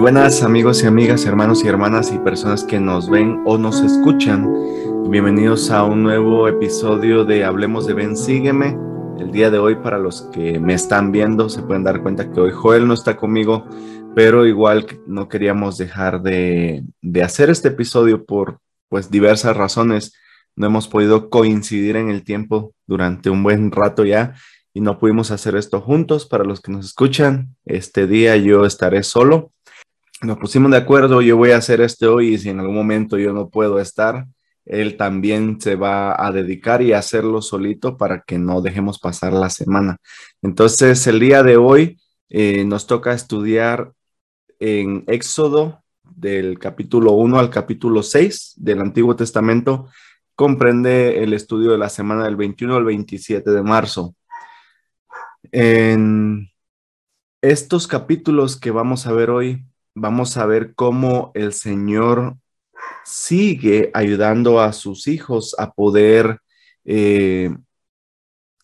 buenas amigos y amigas, hermanos y hermanas y personas que nos ven o nos escuchan. Bienvenidos a un nuevo episodio de Hablemos de Ben, sígueme. El día de hoy para los que me están viendo se pueden dar cuenta que hoy Joel no está conmigo, pero igual no queríamos dejar de, de hacer este episodio por pues diversas razones. No hemos podido coincidir en el tiempo durante un buen rato ya y no pudimos hacer esto juntos. Para los que nos escuchan, este día yo estaré solo nos pusimos de acuerdo, yo voy a hacer esto hoy y si en algún momento yo no puedo estar, él también se va a dedicar y hacerlo solito para que no dejemos pasar la semana. Entonces, el día de hoy eh, nos toca estudiar en Éxodo del capítulo 1 al capítulo 6 del Antiguo Testamento. Comprende el estudio de la semana del 21 al 27 de marzo. En estos capítulos que vamos a ver hoy, vamos a ver cómo el Señor sigue ayudando a sus hijos a poder eh,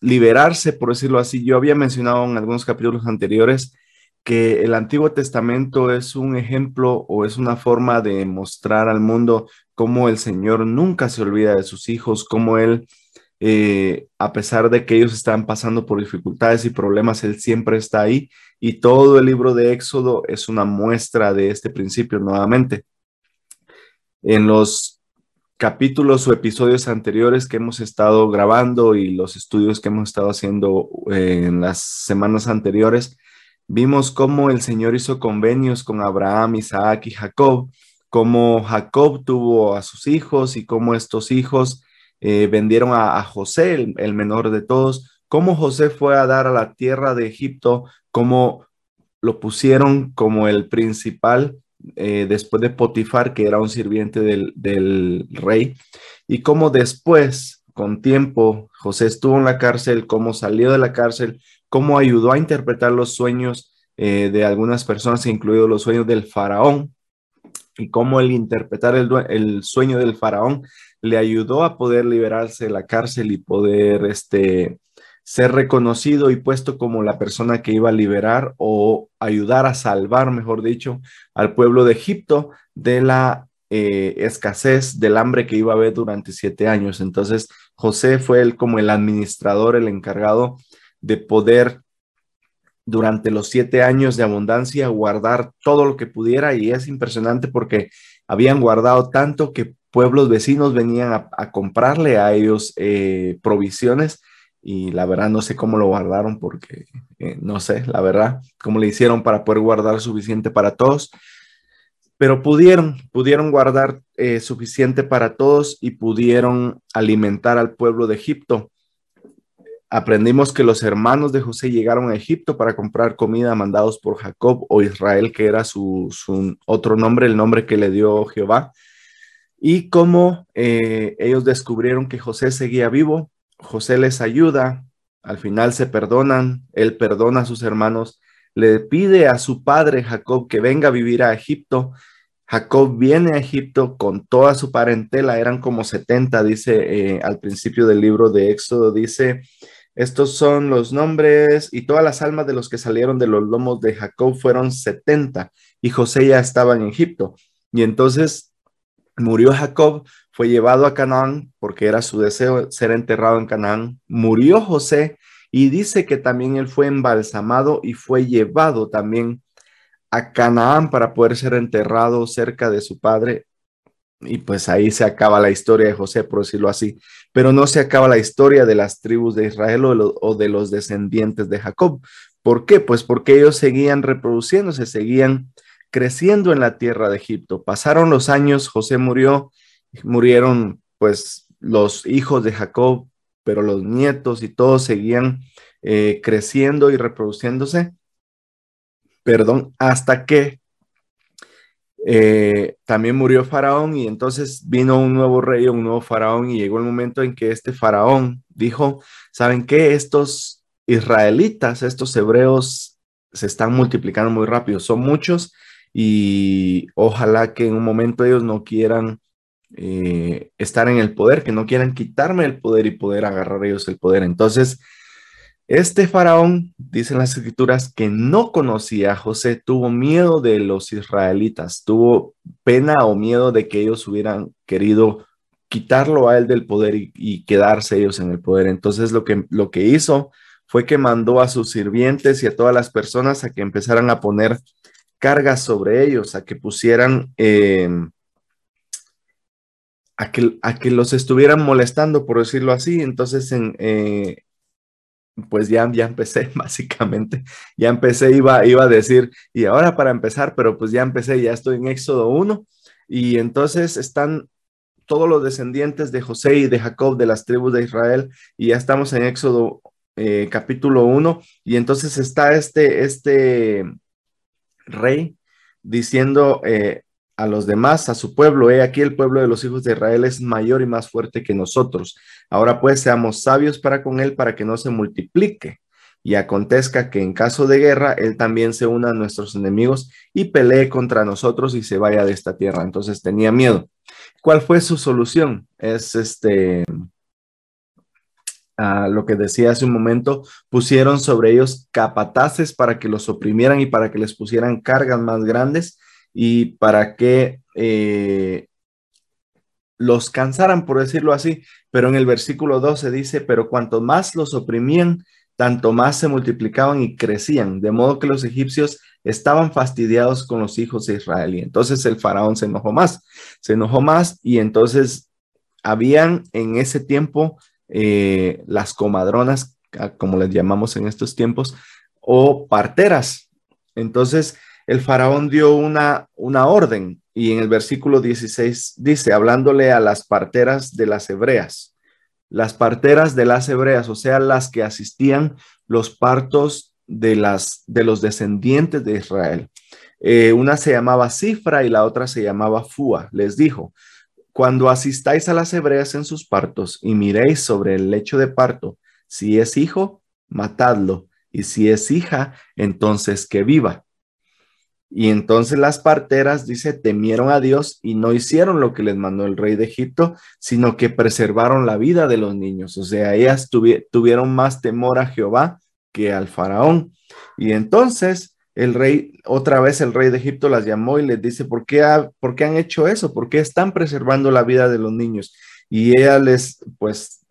liberarse, por decirlo así. Yo había mencionado en algunos capítulos anteriores que el Antiguo Testamento es un ejemplo o es una forma de mostrar al mundo cómo el Señor nunca se olvida de sus hijos, cómo Él, eh, a pesar de que ellos están pasando por dificultades y problemas, Él siempre está ahí y todo el libro de Éxodo es una muestra de este principio nuevamente. En los capítulos o episodios anteriores que hemos estado grabando y los estudios que hemos estado haciendo eh, en las semanas anteriores, vimos cómo el Señor hizo convenios con Abraham, Isaac y Jacob, cómo Jacob tuvo a sus hijos y cómo estos hijos eh, vendieron a, José, el menor de todos, cómo José fue a dar a la tierra de Egipto, cómo lo pusieron como el principal eh, después de Potifar, que era un sirviente del, rey, y cómo después, con tiempo, José estuvo en la cárcel, cómo salió de la cárcel, cómo ayudó a interpretar los sueños eh, de algunas personas, incluidos los sueños del faraón, y cómo el interpretar el, el, sueño del faraón le ayudó a poder liberarse de la cárcel y poder este, ser reconocido y puesto como la persona que iba a liberar o ayudar a salvar, mejor dicho, al pueblo de Egipto de la eh, escasez del hambre que iba a haber durante siete años. Entonces, José fue él como el administrador, el encargado de poder durante los siete años de abundancia guardar todo lo que pudiera y es impresionante porque habían guardado tanto que pueblos vecinos venían a, comprarle a ellos eh, provisiones y la verdad no sé cómo lo guardaron porque eh, no sé, la verdad, cómo le hicieron para poder guardar suficiente para todos, pero pudieron, pudieron guardar eh, suficiente para todos y pudieron alimentar al pueblo de Egipto. Aprendimos que los hermanos de José llegaron a Egipto para comprar comida mandados por Jacob o Israel, que era su, otro nombre, el nombre que le dio Jehová, y cómo eh, ellos descubrieron que José seguía vivo José les ayuda, al final se perdonan, él perdona a sus hermanos, le pide a su padre Jacob que venga a vivir a Egipto. Jacob viene a Egipto con toda su parentela, eran como 70, dice eh, al principio del libro de Éxodo, dice, estos son los nombres y todas las almas de los que salieron de los lomos de Jacob fueron 70 y José ya estaba en Egipto. Y entonces murió Jacob, fue llevado a Canaán porque era su deseo ser enterrado en Canaán. Murió José y dice que también él fue embalsamado y fue llevado también a Canaán para poder ser enterrado cerca de su padre. Y pues ahí se acaba la historia de José, por decirlo así. Pero no se acaba la historia de las tribus de Israel o de los descendientes de Jacob. ¿Por qué? Pues porque ellos seguían reproduciéndose, seguían creciendo en la tierra de Egipto. Pasaron los años, José murió murieron pues los hijos de Jacob, pero los nietos y todos seguían eh, creciendo y reproduciéndose, perdón, hasta que eh, también murió Faraón y entonces vino un nuevo rey, un nuevo Faraón y llegó el momento en que este Faraón dijo, ¿saben qué? Estos israelitas, estos hebreos se están multiplicando muy rápido, son muchos y ojalá que en un momento ellos no quieran eh, estar en el poder, que no quieran quitarme el poder y poder agarrar ellos el poder. Entonces, Este faraón, dicen las escrituras, que no conocía a José, tuvo miedo de los israelitas, tuvo pena o miedo de que ellos hubieran querido quitarlo a él del poder y, quedarse ellos en el poder. Entonces lo que, lo que hizo fue que mandó a sus sirvientes y a todas las personas a que empezaran a poner cargas sobre ellos, a que pusieran, em, a, que, a que los estuvieran molestando, por decirlo así. Entonces, en, eh, pues ya, ya empecé, básicamente, ya empecé, iba, iba a decir, y ahora para empezar, pero pues ya empecé, ya estoy en Éxodo 1, y entonces están todos los descendientes de José y de Jacob de las tribus de Israel, y ya estamos en Éxodo eh, capítulo 1, y entonces está este, este rey diciendo eh, a los demás, a su pueblo, he aquí el pueblo de los hijos de Israel es mayor y más fuerte que nosotros. Ahora pues seamos sabios para con él para que no se multiplique y acontezca que en caso de guerra él también se una a nuestros enemigos y pelee contra nosotros y se vaya de esta tierra. Entonces tenía miedo. ¿Cuál fue su solución? Es este lo que decía hace un momento, pusieron sobre ellos capataces para que los oprimieran y para que les pusieran cargas más grandes y para que eh, los cansaran, por decirlo así. Pero en el versículo 12 dice, pero cuanto más los oprimían, tanto más se multiplicaban y crecían, de modo que los egipcios estaban fastidiados con los hijos de Israel. Y entonces el faraón se enojó más, se enojó más y entonces habían en ese tiempo eh, las comadronas, como les llamamos en estos tiempos, o parteras. Entonces el faraón dio una, una orden y en el versículo 16 dice, hablándole a las parteras de las hebreas, las parteras de las hebreas, o sea, las que asistían los partos de, las, de los descendientes de Israel. Eh, una se llamaba Cifra y la otra se llamaba Fua. Les dijo, cuando asistáis a las hebreas en sus partos y miréis sobre el lecho de parto, si es hijo, matadlo, y si es hija, entonces que viva. Y entonces las parteras, dice, temieron a Dios y no hicieron lo que les mandó el rey de Egipto, sino que preservaron la vida de los niños. O sea, ellas tuvieron más temor a Jehová que al faraón. Y entonces el rey, otra vez el rey de Egipto las llamó y les dice, ¿por qué, ¿por qué han hecho eso? ¿Por qué están preservando la vida de los niños? Y ella les, pues,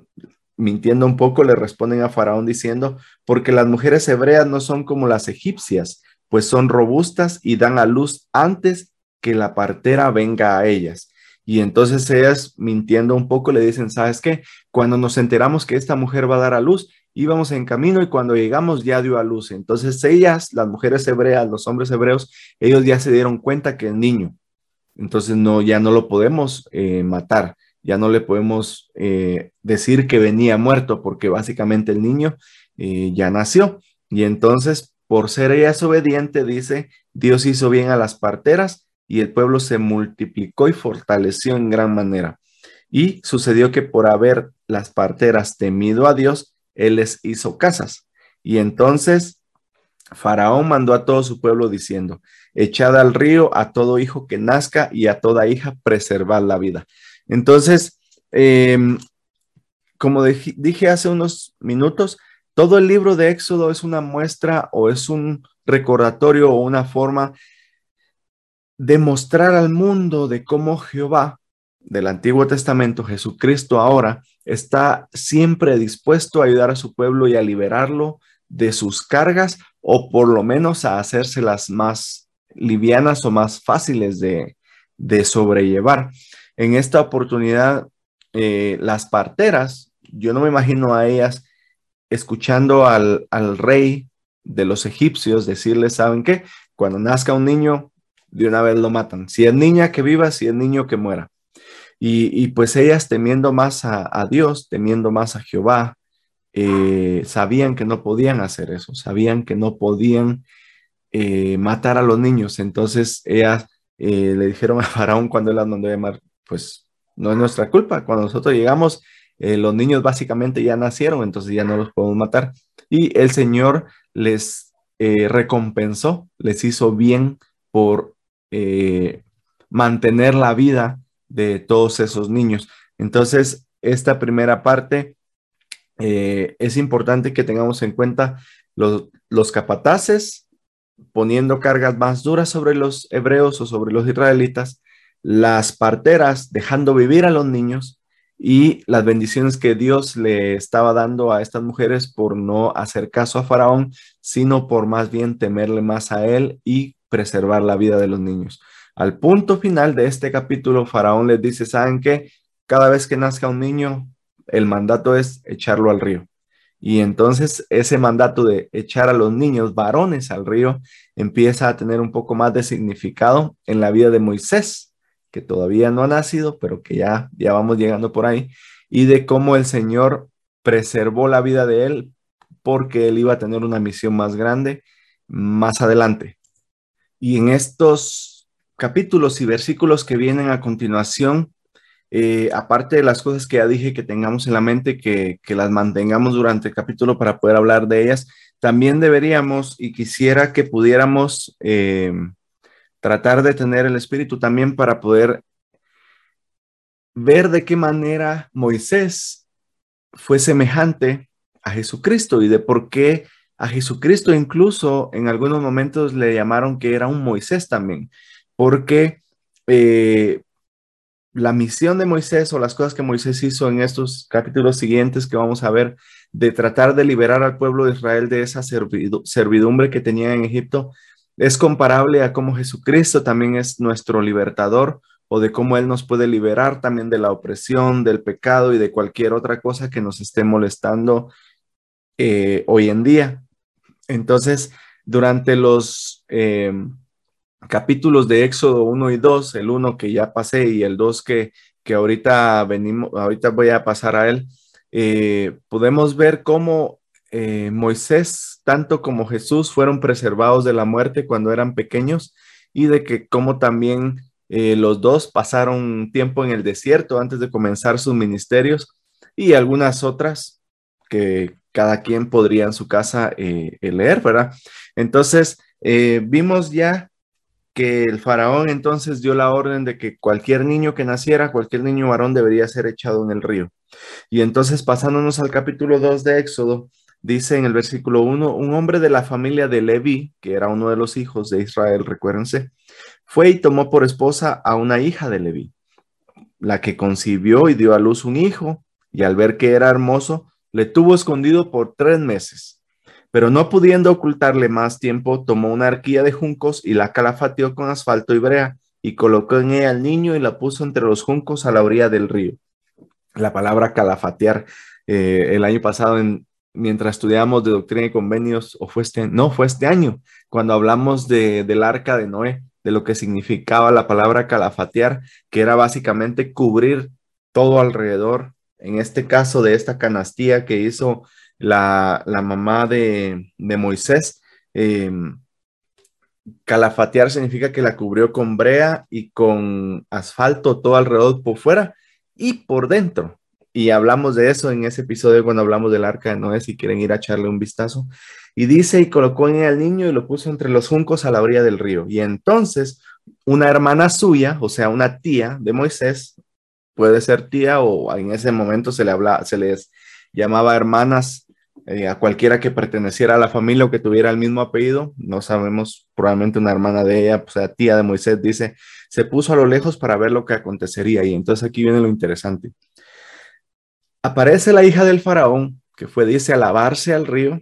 mintiendo un poco, le responden a Faraón diciendo, porque las mujeres hebreas no son como las egipcias, pues son robustas y dan a luz antes que la partera venga a ellas. Y entonces ellas, mintiendo un poco, le dicen, ¿sabes qué? Cuando nos enteramos que esta mujer va a dar a luz, íbamos en camino y cuando llegamos ya dio a luz. Entonces ellas, las mujeres hebreas, los hombres hebreos, ellos ya se dieron cuenta que el niño. Entonces no, ya no lo podemos eh, matar, ya no le podemos eh, decir que venía muerto porque básicamente el niño eh, ya nació. Y entonces, por ser ellas obediente, dice, Dios hizo bien a las parteras y el pueblo se multiplicó y fortaleció en gran manera. Y sucedió que por haber las parteras temido a Dios, él les hizo casas. Y entonces Faraón mandó a todo su pueblo diciendo, echad al río a todo hijo que nazca y a toda hija preservad la vida. Entonces, em, como dije hace unos minutos, todo el libro de Éxodo es una muestra o es un recordatorio o una forma de mostrar al mundo de cómo Jehová del Antiguo Testamento, Jesucristo ahora, está siempre dispuesto a ayudar a su pueblo y a liberarlo de sus cargas o por lo menos a hacérselas más livianas o más fáciles de, sobrellevar. En esta oportunidad, eh, las parteras, yo no me imagino a ellas escuchando al, al rey de los egipcios decirles, ¿saben qué? Cuando nazca un niño, de una vez lo matan. Si es niña, que viva, si es niño, que muera. Y, pues ellas temiendo más a, Dios, temiendo más a Jehová, eh, sabían que no podían hacer eso, sabían que no podían eh, matar a los niños. Entonces ellas eh, le dijeron a Faraón cuando él las mandó a llamar, pues no es nuestra culpa, cuando nosotros llegamos, los niños básicamente ya nacieron, entonces ya no los podemos matar. Y el Señor les recompensó, les hizo bien por mantener la vida de todos esos niños. Entonces, esta primera parte eh, es importante que tengamos en cuenta los, los capataces poniendo cargas más duras sobre los hebreos o sobre los israelitas, las parteras dejando vivir a los niños y las bendiciones que Dios le estaba dando a estas mujeres por no hacer caso a Faraón, sino por más bien temerle más a él y preservar la vida de los niños. Al punto final de este capítulo, Faraón les dice, ¿saben qué? Cada vez que nazca un niño, el mandato es echarlo al río. Y entonces ese mandato de echar a los niños varones al río empieza a tener un poco más de significado en la vida de Moisés, que todavía no ha nacido, pero que ya, ya vamos llegando por ahí, y de cómo el Señor preservó la vida de él porque él iba a tener una misión más grande más adelante. Y en estos capítulos y versículos que vienen a continuación, eh, aparte de las cosas que ya dije que tengamos en la mente, que, las mantengamos durante el capítulo para poder hablar de ellas, también deberíamos y quisiera que pudiéramos eh, tratar de tener el espíritu también para poder ver de qué manera Moisés fue semejante a Jesucristo y de por qué a Jesucristo incluso en algunos momentos le llamaron que era un Moisés también, porque eh, la misión de Moisés o las cosas que Moisés hizo en estos capítulos siguientes que vamos a ver, de tratar de liberar al pueblo de Israel de esa servidumbre que tenía en Egipto, es comparable a cómo Jesucristo también es nuestro libertador o de cómo Él nos puede liberar también de la opresión, del pecado y de cualquier otra cosa que nos esté molestando eh, hoy en día. Entonces, durante los... Eh, capítulos de Éxodo 1 y 2, el 1 que ya pasé y el 2 que, que ahorita venimos, ahorita voy a pasar a él, eh, podemos ver cómo eh, Moisés, tanto como Jesús, fueron preservados de la muerte cuando eran pequeños y de que como también eh, los dos pasaron tiempo en el desierto antes de comenzar sus ministerios y algunas otras que cada quien podría en su casa leer, ¿verdad? Entonces, vimos ya que el faraón entonces dio la orden de que cualquier niño que naciera, cualquier niño varón debería ser echado en el río. Y entonces pasándonos al capítulo 2 de Éxodo, dice en el versículo 1, un hombre de la familia de Leví, que era uno de los hijos de Israel, recuérdense, fue y tomó por esposa a una hija de Leví, la que concibió y dio a luz un hijo, y al ver que era hermoso, le tuvo escondido por tres meses pero no pudiendo ocultarle más tiempo, tomó una arquilla de juncos y la calafateó con asfalto y brea, y colocó en ella al niño y la puso entre los juncos a la orilla del río. La palabra calafatear, eh, el año pasado, en, mientras estudiamos de doctrina y convenios, o fue este, no, fue este año, cuando hablamos de, del arca de Noé, de lo que significaba la palabra calafatear, que era básicamente cubrir todo alrededor, en este caso de esta canastía que hizo la, mamá de, Moisés. Eh, calafatear significa que la cubrió con brea y con asfalto todo alrededor por fuera y por dentro. Y hablamos de eso en ese episodio cuando hablamos del arca de Noé, si quieren ir a echarle un vistazo. Y dice, y colocó en el niño y lo puso entre los juncos a la orilla del río. Y entonces una hermana suya, o sea, una tía de Moisés, puede ser tía o en ese momento se le habla, se les llamaba hermanas eh, a cualquiera que perteneciera a la familia o que tuviera el mismo apellido, no sabemos, probablemente una hermana de ella, o sea, tía de Moisés, dice, se puso a lo lejos para ver lo que acontecería. Y entonces aquí viene lo interesante. Aparece la hija del faraón, que fue, dice, a lavarse al río,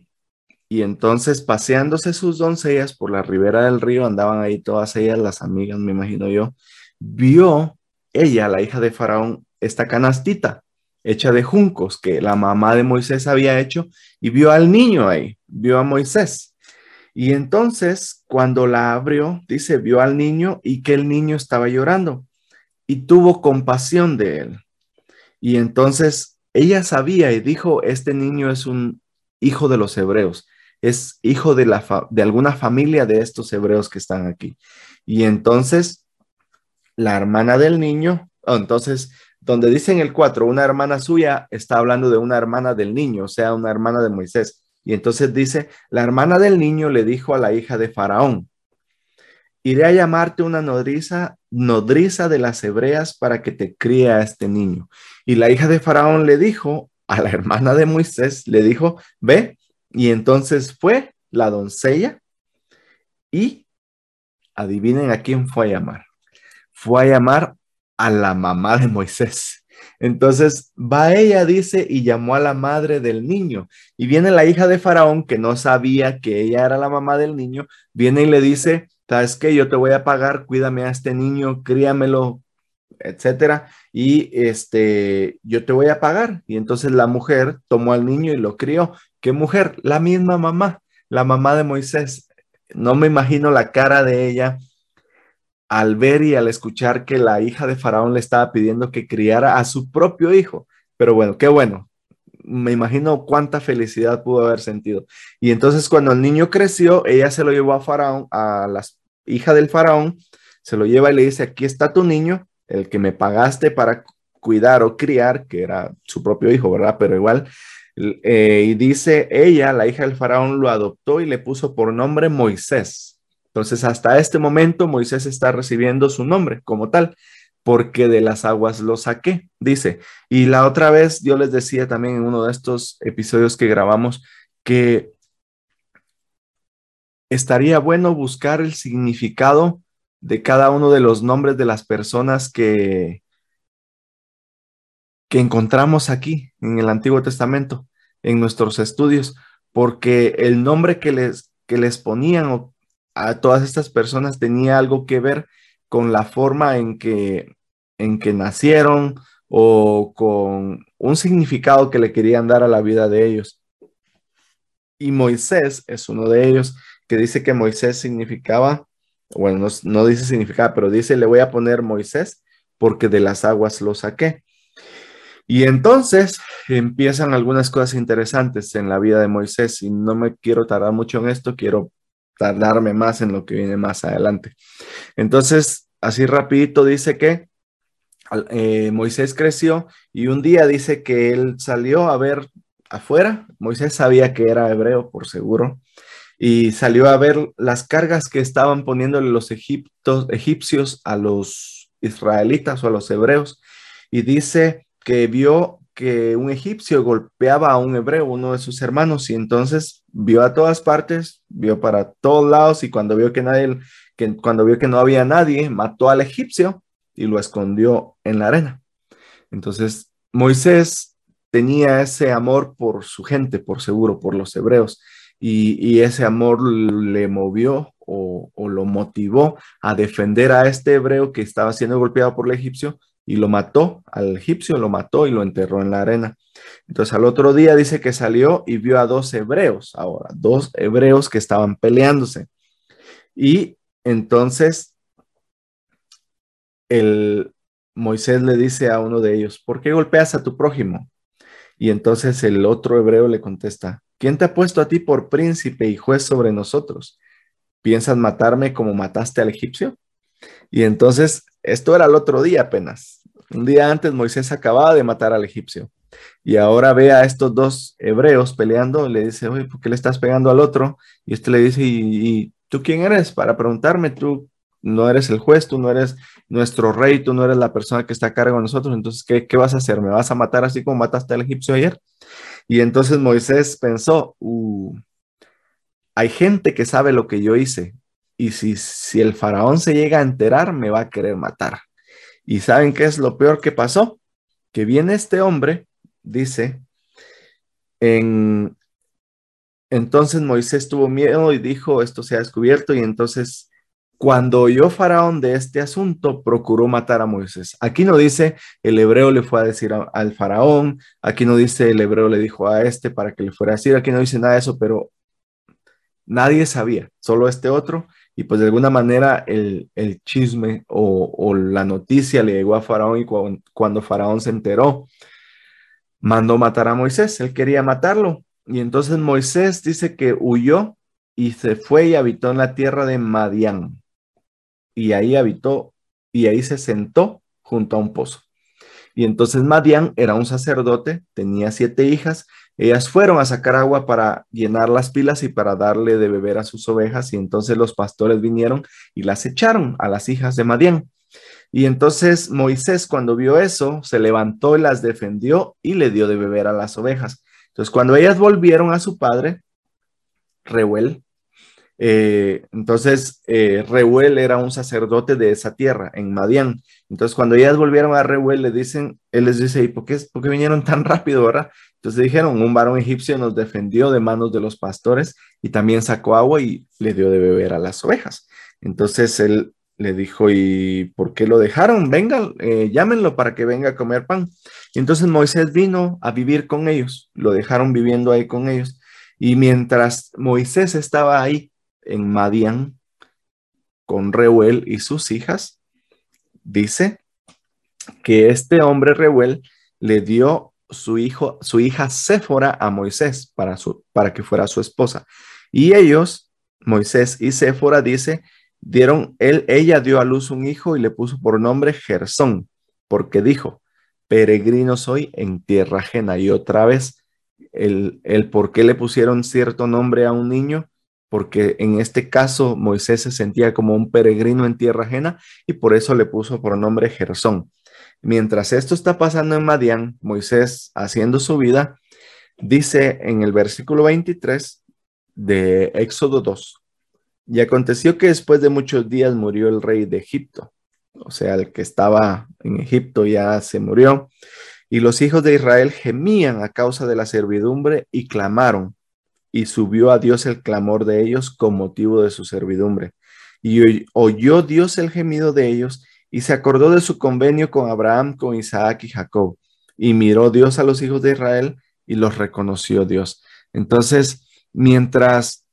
y entonces paseándose sus doncellas por la ribera del río, andaban ahí todas ellas, las amigas, me imagino yo, vio ella, la hija de faraón, esta canastita hecha de juncos que la mamá de Moisés había hecho y vio al niño ahí, vio a Moisés. Y entonces cuando la abrió, dice, vio al niño y que el niño estaba llorando y tuvo compasión de él. Y entonces ella sabía y dijo, este niño es un hijo de los hebreos, es hijo de, la de alguna familia de estos hebreos que están aquí. Y entonces la hermana del niño, oh, entonces donde dice en el 4, una hermana suya está hablando de una hermana del niño, o sea, una hermana de Moisés. Y entonces dice, la hermana del niño le dijo a la hija de Faraón, iré a llamarte una nodriza, nodriza de las hebreas para que te críe a este niño. Y la hija de Faraón le dijo, a la hermana de Moisés, le dijo, ve, y entonces fue la doncella y adivinen a quién fue a llamar. Fue a llamar a la mamá de Moisés. Entonces va ella, dice, y llamó a la madre del niño. Y viene la hija de Faraón, que no sabía que ella era la mamá del niño, viene y le dice, ¿sabes qué? Yo te voy a pagar, cuídame a este niño, críamelo, etcétera, y este, yo te voy a pagar. Y entonces la mujer tomó al niño y lo crió. ¿Qué mujer? La misma mamá, la mamá de Moisés. No me imagino la cara de ella al ver y al escuchar que la hija de Faraón le estaba pidiendo que criara a su propio hijo. Pero bueno, qué bueno. Me imagino cuánta felicidad pudo haber sentido. Y entonces cuando el niño creció, ella se lo llevó a Faraón, a la hija del Faraón, se lo lleva y le dice, aquí está tu niño, el que me pagaste para cuidar o criar, que era su propio hijo, ¿verdad? Pero igual, eh, y dice ella, la hija del faraón, lo adoptó y le puso por nombre Moisés. Entonces, hasta este momento, Moisés está recibiendo su nombre como tal, porque de las aguas lo saqué, dice. Y la otra vez yo les decía también en uno de estos episodios que grabamos que estaría bueno buscar el significado de cada uno de los nombres de las personas que, que encontramos aquí en el Antiguo Testamento, en nuestros estudios, porque el nombre que les, que les ponían a todas estas personas tenía algo que ver con la forma en que, en que nacieron o con un significado que le querían dar a la vida de ellos. Y Moisés es uno de ellos que dice que Moisés significaba bueno, no, dice significado, pero dice, le voy a poner Moisés porque de las aguas lo saqué. Y entonces empiezan algunas cosas interesantes en la vida de Moisés y no me quiero tardar mucho en esto, quiero tardarme más en lo que viene más adelante. Entonces, así rapidito dice que eh, Moisés creció y un día dice que él salió a ver afuera. Moisés sabía que era hebreo, por seguro, y salió a ver las cargas que estaban poniéndole los egipcios a los israelitas o a los hebreos y dice que vio que un egipcio golpeaba a un hebreo, uno de sus hermanos, y entonces vio a todas partes, vio para todos lados y cuando vio que nadie, que cuando vio que no había nadie, mató al egipcio y lo escondió en la arena. Entonces Moisés tenía ese amor por su gente, por seguro, por los hebreos, y, ese amor le movió o, lo motivó a defender a este hebreo que estaba siendo golpeado por el egipcio y lo mató al egipcio, lo mató y lo enterró en la arena. Entonces al otro día dice que salió y vio a dos hebreos, ahora, dos hebreos que estaban peleándose. Y entonces el Moisés le dice a uno de ellos, ¿por qué golpeas a tu prójimo? Y entonces el otro hebreo le contesta, ¿Quién te ha puesto a ti por príncipe y juez sobre nosotros? ¿Piensas matarme como mataste al egipcio? Y entonces, esto era el otro día apenas. Un día antes Moisés acababa de matar al egipcio. Y ahora ve a estos dos hebreos peleando, le dice, ¿por qué le estás pegando al otro? Y este le dice, ¿y, tú quién eres? Para preguntarme, tú no eres el juez, tú no eres nuestro rey, tú no eres la persona que está a cargo de nosotros, entonces, ¿qué, qué vas a hacer? ¿Me vas a matar así como mataste al egipcio ayer? Y entonces Moisés pensó, uh, hay gente que sabe lo que yo hice y si, si el faraón se llega a enterar, me va a querer matar. ¿Y saben qué es lo peor que pasó? Que viene este hombre, dice, en, entonces Moisés tuvo miedo y dijo, esto se ha descubierto y entonces cuando oyó Faraón de este asunto, procuró matar a Moisés. Aquí no dice el hebreo le fue a decir al Faraón, aquí no dice el hebreo le dijo a este para que le fuera a decir, aquí no dice nada de eso, pero nadie sabía, solo este otro. Y pues de alguna manera el, chisme o, la noticia le llegó a Faraón y cuando Faraón se enteró, mandó matar a Moisés, él quería matarlo. Y entonces Moisés dice que huyó y se fue y habitó en la tierra de Madián y ahí habitó y ahí se sentó junto a un pozo. Y entonces Madián era un sacerdote, tenía siete hijas, ellas fueron a sacar agua para llenar las pilas y para darle de beber a sus ovejas y entonces los pastores vinieron y las echaron a las hijas de Madián. Y entonces Moisés cuando vio eso, se levantó y las defendió y le dio de beber a las ovejas. Entonces cuando ellas volvieron a su padre, Reuel, eh, entonces eh, Reuel era un sacerdote de esa tierra, en Madián. Entonces cuando ellas volvieron a Reuel, le dicen, él les dice, ¿y por qué, vinieron tan rápido, verdad? Entonces dijeron, un varón egipcio nos defendió de manos de los pastores y también sacó agua y le dio de beber a las ovejas. Entonces él le dijo, ¿y por qué lo dejaron? Venga, eh, llámenlo para que venga a comer pan. Y entonces Moisés vino a vivir con ellos, lo dejaron viviendo ahí con ellos. Y mientras Moisés estaba ahí en Madián con Reuel y sus hijas, dice que este hombre Reuel le dio su hijo, su hija Séfora a Moisés para, su, para que fuera su esposa. Y ellos, Moisés y Séfora, dice, dieron, él, ella dio a luz un hijo y le puso por nombre Gersón, porque dijo, peregrino soy en tierra ajena. Y otra vez, el, el por qué le pusieron cierto nombre a un niño, porque en este caso Moisés se sentía como un peregrino en tierra ajena y por eso le puso por nombre Gersón. Mientras esto está pasando en Madián, Moisés haciendo su vida, dice en el versículo 23 de Éxodo 2, y aconteció que después de muchos días murió el rey de Egipto, o sea, el que estaba en Egipto ya se murió, y los hijos de Israel gemían a causa de la servidumbre y clamaron, y subió a Dios el clamor de ellos con motivo de su servidumbre. Y oyó Dios el gemido de ellos y se acordó de su convenio con Abraham, con Isaac y Jacob. Y miró Dios a los hijos de Israel y los reconoció Dios. Entonces, mientras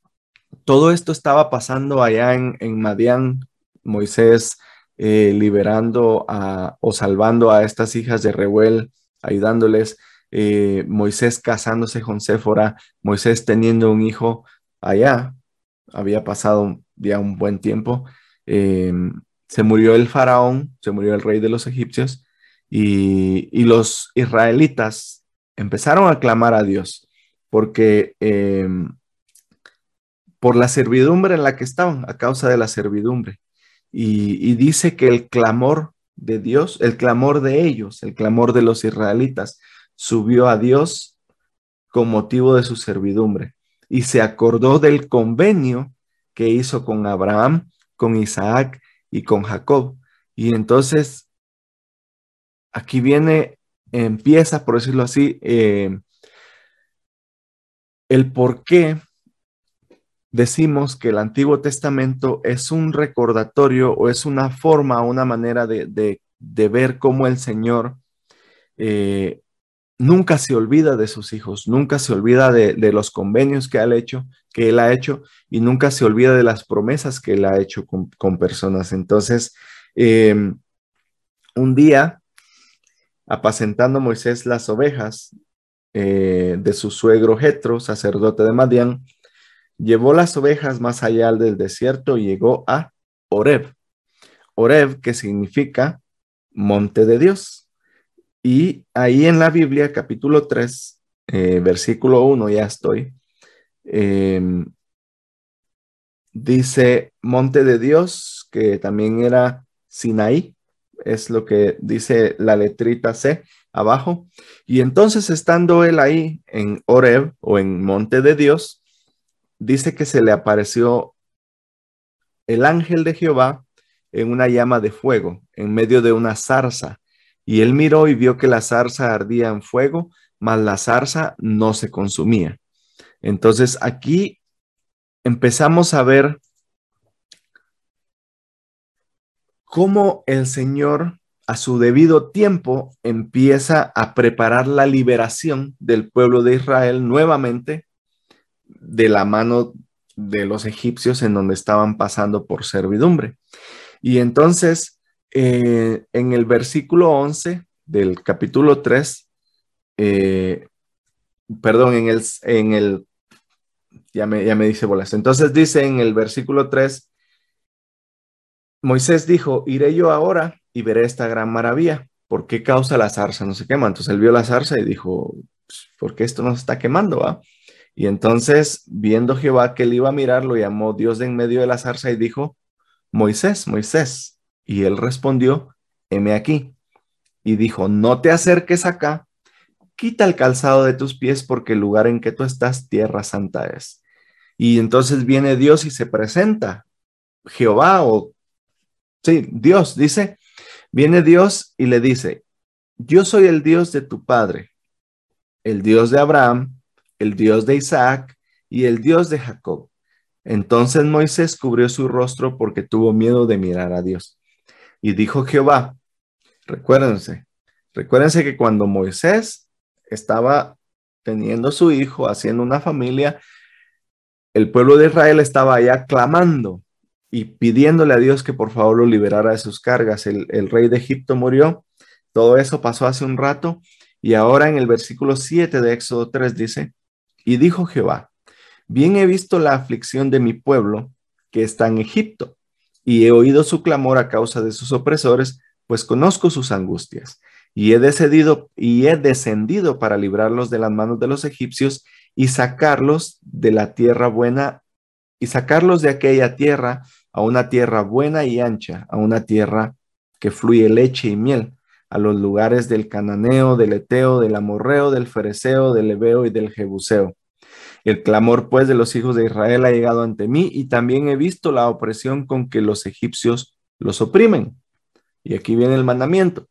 todo esto estaba pasando allá en, en Madián, Moisés eh, liberando a, o salvando a estas hijas de Reuel, ayudándoles, eh, Moisés casándose con Séfora, Moisés teniendo un hijo allá, había pasado ya un buen tiempo, em, se murió el faraón, se murió el rey de los egipcios y, los israelitas empezaron a clamar a Dios porque em, por la servidumbre en la que estaban, a causa de la servidumbre. y dice que el clamor de Dios, el clamor de ellos, el clamor de los israelitas, subió a Dios con motivo de su servidumbre y se acordó del convenio que hizo con Abraham, con Isaac y con Jacob. Y entonces, aquí viene, empieza, por decirlo así, eh, el por qué decimos que el Antiguo Testamento es un recordatorio o es una forma, una manera de, ver cómo el Señor eh, nunca se olvida de sus hijos, nunca se olvida de, los convenios que él, hecho, que él ha hecho y nunca se olvida de las promesas que él ha hecho con, personas. Entonces, em, un día, apacentando Moisés las ovejas eh, de su suegro Jetro, sacerdote de Madián, llevó las ovejas más allá del desierto y llegó a Oreb. Oreb, que significa monte de Dios. Y ahí en la Biblia, capítulo 3, eh, versículo 1, ya estoy, em, dice monte de Dios, que también era Sinaí, es lo que dice la letrita C abajo. Y entonces estando él ahí en Oreb o en monte de Dios, dice que se le apareció el ángel de Jehová en una llama de fuego, en medio de una zarza y él miró y vio que la zarza ardía en fuego, mas la zarza no se consumía. Entonces aquí empezamos a ver cómo el Señor a su debido tiempo empieza a preparar la liberación del pueblo de Israel nuevamente de la mano de los egipcios en donde estaban pasando por servidumbre. Y entonces eh, en el versículo 11 del capítulo 3, eh, perdón, en el, en el, ya me, ya me dice bolas. Entonces dice en el versículo 3, Moisés dijo, iré yo ahora y veré esta gran maravilla. ¿Por qué causa la zarza no se quema? Entonces él vio la zarza y dijo, pues, ¿por qué esto no se está quemando? Va? Y entonces, viendo Jehová que él iba a mirar, lo llamó Dios de en medio de la zarza y dijo, Moisés, Moisés. Y él respondió, heme aquí. Y dijo, no te acerques acá, quita el calzado de tus pies porque el lugar en que tú estás, tierra santa es. Y entonces viene Dios y se presenta, Jehová o, sí, Dios dice, viene Dios y le dice, yo soy el Dios de tu padre, el Dios de Abraham, el Dios de Isaac y el Dios de Jacob. Entonces Moisés cubrió su rostro porque tuvo miedo de mirar a Dios. Y dijo Jehová, recuérdense, recuérdense que cuando Moisés estaba teniendo su hijo, haciendo una familia, el pueblo de Israel estaba allá clamando y pidiéndole a Dios que por favor lo liberara de sus cargas. El, rey de Egipto murió. Todo eso pasó hace un rato. Y ahora en el versículo 7 de Éxodo 3 dice, y dijo Jehová, bien he visto la aflicción de mi pueblo que está en Egipto, y he oído su clamor a causa de sus opresores, pues conozco sus angustias, y he descendido y he descendido para librarlos de las manos de los egipcios y sacarlos de la tierra buena y sacarlos de aquella tierra a una tierra buena y ancha, a una tierra que fluye leche y miel, a los lugares del cananeo, del eteo, del amorreo, del fereceo, del ebeo y del jebuseo. El clamor pues de los hijos de Israel ha llegado ante mí y también he visto la opresión con que los egipcios los oprimen. Y aquí viene el mandamiento.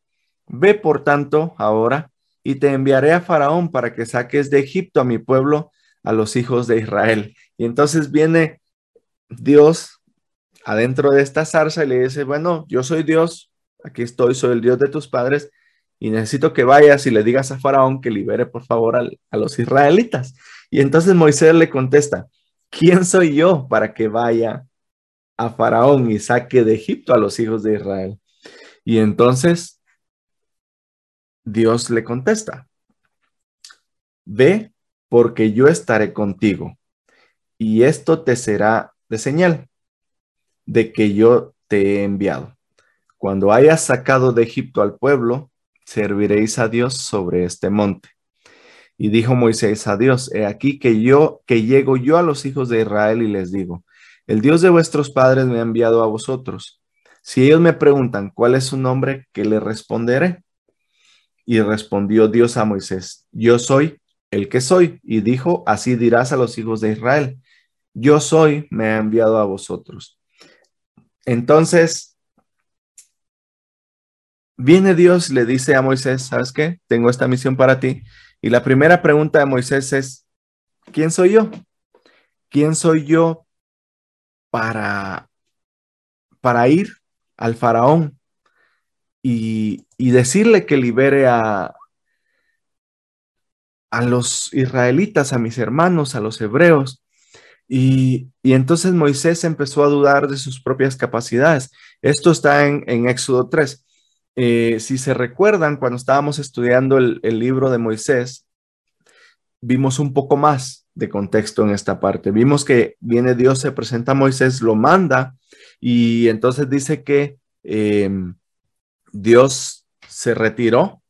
Ve por tanto ahora y te enviaré a Faraón para que saques de Egipto a mi pueblo, a los hijos de Israel. Y entonces viene Dios adentro de esta zarza y le dice, bueno, yo soy Dios, aquí estoy, soy el Dios de tus padres y necesito que vayas y le digas a Faraón que libere por favor a, los israelitas. Y entonces Moisés le contesta, ¿quién soy yo para que vaya a Faraón y saque de Egipto a los hijos de Israel? Y entonces Dios le contesta, ve porque yo estaré contigo y esto te será de señal de que yo te he enviado. Cuando hayas sacado de Egipto al pueblo, serviréis a Dios sobre este monte. Y dijo Moisés a Dios, he aquí que yo, que llego yo a los hijos de Israel y les digo, el Dios de vuestros padres me ha enviado a vosotros. Si ellos me preguntan cuál es su nombre, ¿qué le responderé? Y respondió Dios a Moisés, yo soy el que soy. Y dijo, así dirás a los hijos de Israel, yo soy, me ha enviado a vosotros. Entonces, Viene Dios, le dice a Moisés, ¿sabes qué? Tengo esta misión para ti. Y la primera pregunta de Moisés es, ¿quién soy yo? ¿Quién soy yo para, para ir al faraón y, decirle que libere a, a los israelitas, a mis hermanos, a los hebreos? Y, entonces Moisés empezó a dudar de sus propias capacidades. Esto está en, en Éxodo 3. Eh, si se recuerdan, cuando estábamos estudiando el, libro de Moisés, vimos un poco más de contexto en esta parte. Vimos que viene Dios, se presenta a Moisés, lo manda y entonces dice que em, Dios se retiró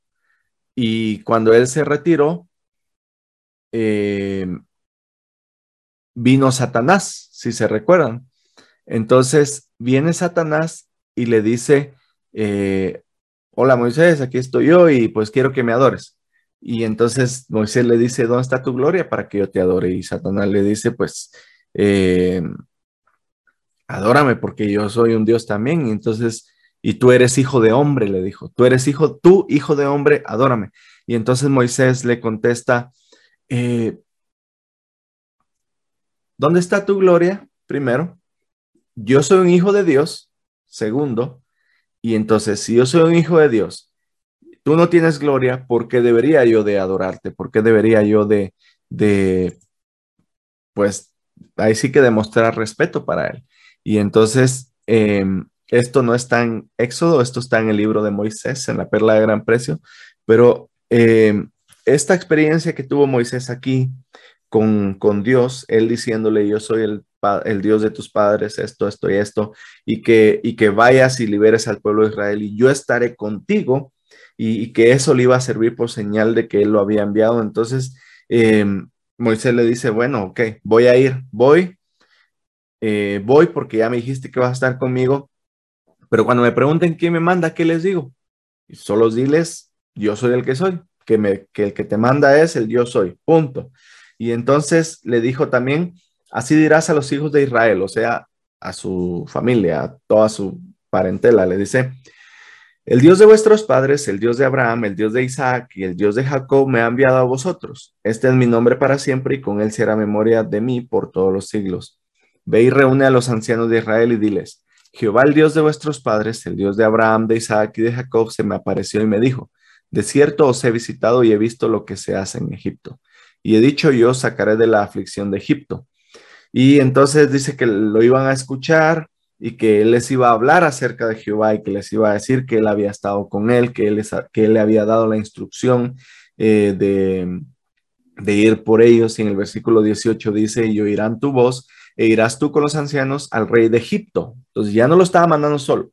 y cuando él se retiró, em, vino Satanás, si se recuerdan. Entonces viene Satanás y le dice, eh, hola Moisés, aquí estoy yo y pues quiero que me adores. Y entonces Moisés le dice, ¿dónde está tu gloria para que yo te adore? Y Satanás le dice, pues, eh, adórame porque yo soy un Dios también. Y entonces, y tú eres hijo de hombre, le dijo, tú eres hijo, tú hijo de hombre, adórame. Y entonces Moisés le contesta, eh, ¿dónde está tu gloria? Primero, yo soy un hijo de Dios. Segundo, y entonces, si yo soy un hijo de Dios, tú no tienes gloria, ¿por qué debería yo de adorarte? ¿Por qué debería yo de, de, pues, ahí sí que demostrar respeto para él? Y entonces, em, esto no está en Éxodo, esto está en el libro de Moisés, en la perla de gran precio, pero em, esta experiencia que tuvo Moisés aquí con, con Dios, él diciéndole, yo soy el el Dios de tus padres, esto, esto y esto, y que, y que vayas y liberes al pueblo de Israel y yo estaré contigo y, que eso le iba a servir por señal de que él lo había enviado. Entonces, em, Moisés le dice, bueno, ok, voy a ir, voy, eh, voy porque ya me dijiste que vas a estar conmigo, pero cuando me pregunten quién me manda, ¿qué les digo? Solo diles, yo soy el que soy, que, me, que el que te manda es el yo soy, punto. Y entonces le dijo también, así dirás a los hijos de Israel, o sea, a su familia, a toda su parentela, le dice, el Dios de vuestros padres, el Dios de Abraham, el Dios de Isaac y el Dios de Jacob me ha enviado a vosotros. Este es mi nombre para siempre y con él será memoria de mí por todos los siglos. Ve y reúne a los ancianos de Israel y diles, Jehová el Dios de vuestros padres, el Dios de Abraham, de Isaac y de Jacob, se me apareció y me dijo, de cierto os he visitado y he visto lo que se hace en Egipto. Y he dicho yo sacaré de la aflicción de Egipto. Y entonces dice que lo iban a escuchar y que él les iba a hablar acerca de Jehová y que les iba a decir que él había estado con él, que él, que él le había dado la instrucción eh, de, de ir por ellos. Y en el versículo 18 dice, y oirán tu voz e irás tú con los ancianos al rey de Egipto. Entonces ya no lo estaba mandando solo,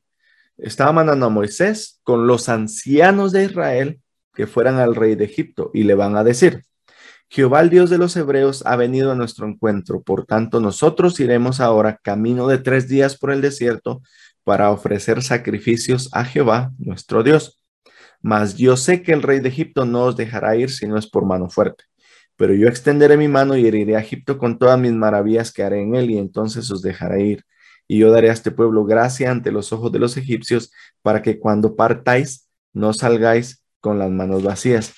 estaba mandando a Moisés con los ancianos de Israel que fueran al rey de Egipto y le van a decir, Jehová el Dios de los Hebreos ha venido a nuestro encuentro, por tanto nosotros iremos ahora camino de tres días por el desierto para ofrecer sacrificios a Jehová nuestro Dios. Mas yo sé que el rey de Egipto no os dejará ir si no es por mano fuerte. Pero yo extenderé mi mano y heriré a Egipto con todas mis maravillas que haré en él y entonces os dejaré ir. Y yo daré a este pueblo gracia ante los ojos de los egipcios para que cuando partáis no salgáis con las manos vacías.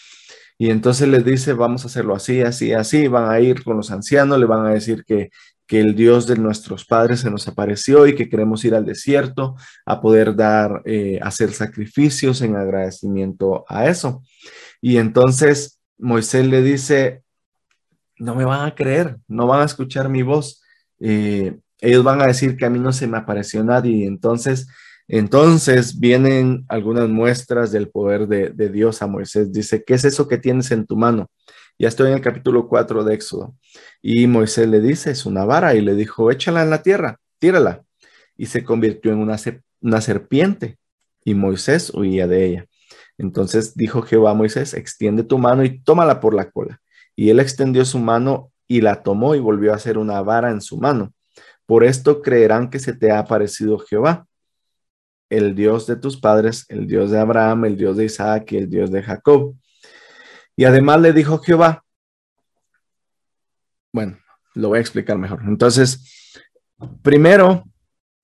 Y entonces les dice, vamos a hacerlo así, así, así. Van a ir con los ancianos, le van a decir que, que el Dios de nuestros padres se nos apareció y que queremos ir al desierto a poder dar, eh, hacer sacrificios en agradecimiento a eso. Y entonces Moisés le dice, no me van a creer, no van a escuchar mi voz. Eh, ellos van a decir que a mí no se me apareció nadie. Y entonces entonces vienen algunas muestras del poder de, Dios a Moisés. Dice, ¿qué es eso que tienes en tu mano? Ya estoy en el capítulo 4 de Éxodo. Y Moisés le dice, es una vara. Y le dijo, échala en la tierra, tírala. Y se convirtió en una, serpiente. Y Moisés huía de ella. Entonces dijo Jehová a Moisés, extiende tu mano y tómala por la cola. Y él extendió su mano y la tomó y volvió a hacer una vara en su mano. Por esto creerán que se te ha aparecido Jehová el Dios de tus padres, el Dios de Abraham, el Dios de Isaac y el Dios de Jacob. Y además le dijo Jehová, bueno, lo voy a explicar mejor. Entonces, primero,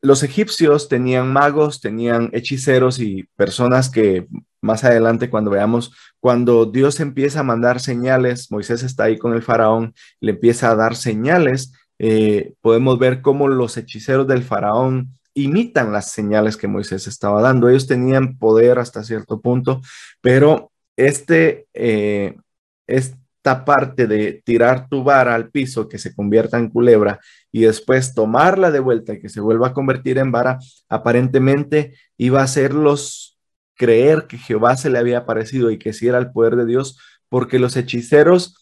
los egipcios tenían magos, tenían hechiceros y personas que más adelante cuando veamos, cuando Dios empieza a mandar señales, Moisés está ahí con el faraón, le empieza a dar señales, eh, podemos ver cómo los hechiceros del faraón imitan las señales que Moisés estaba dando. Ellos tenían poder hasta cierto punto, pero este, eh, esta parte de tirar tu vara al piso que se convierta en culebra y después tomarla de vuelta y que se vuelva a convertir en vara, aparentemente iba a hacerlos creer que Jehová se le había aparecido y que sí era el poder de Dios, porque los hechiceros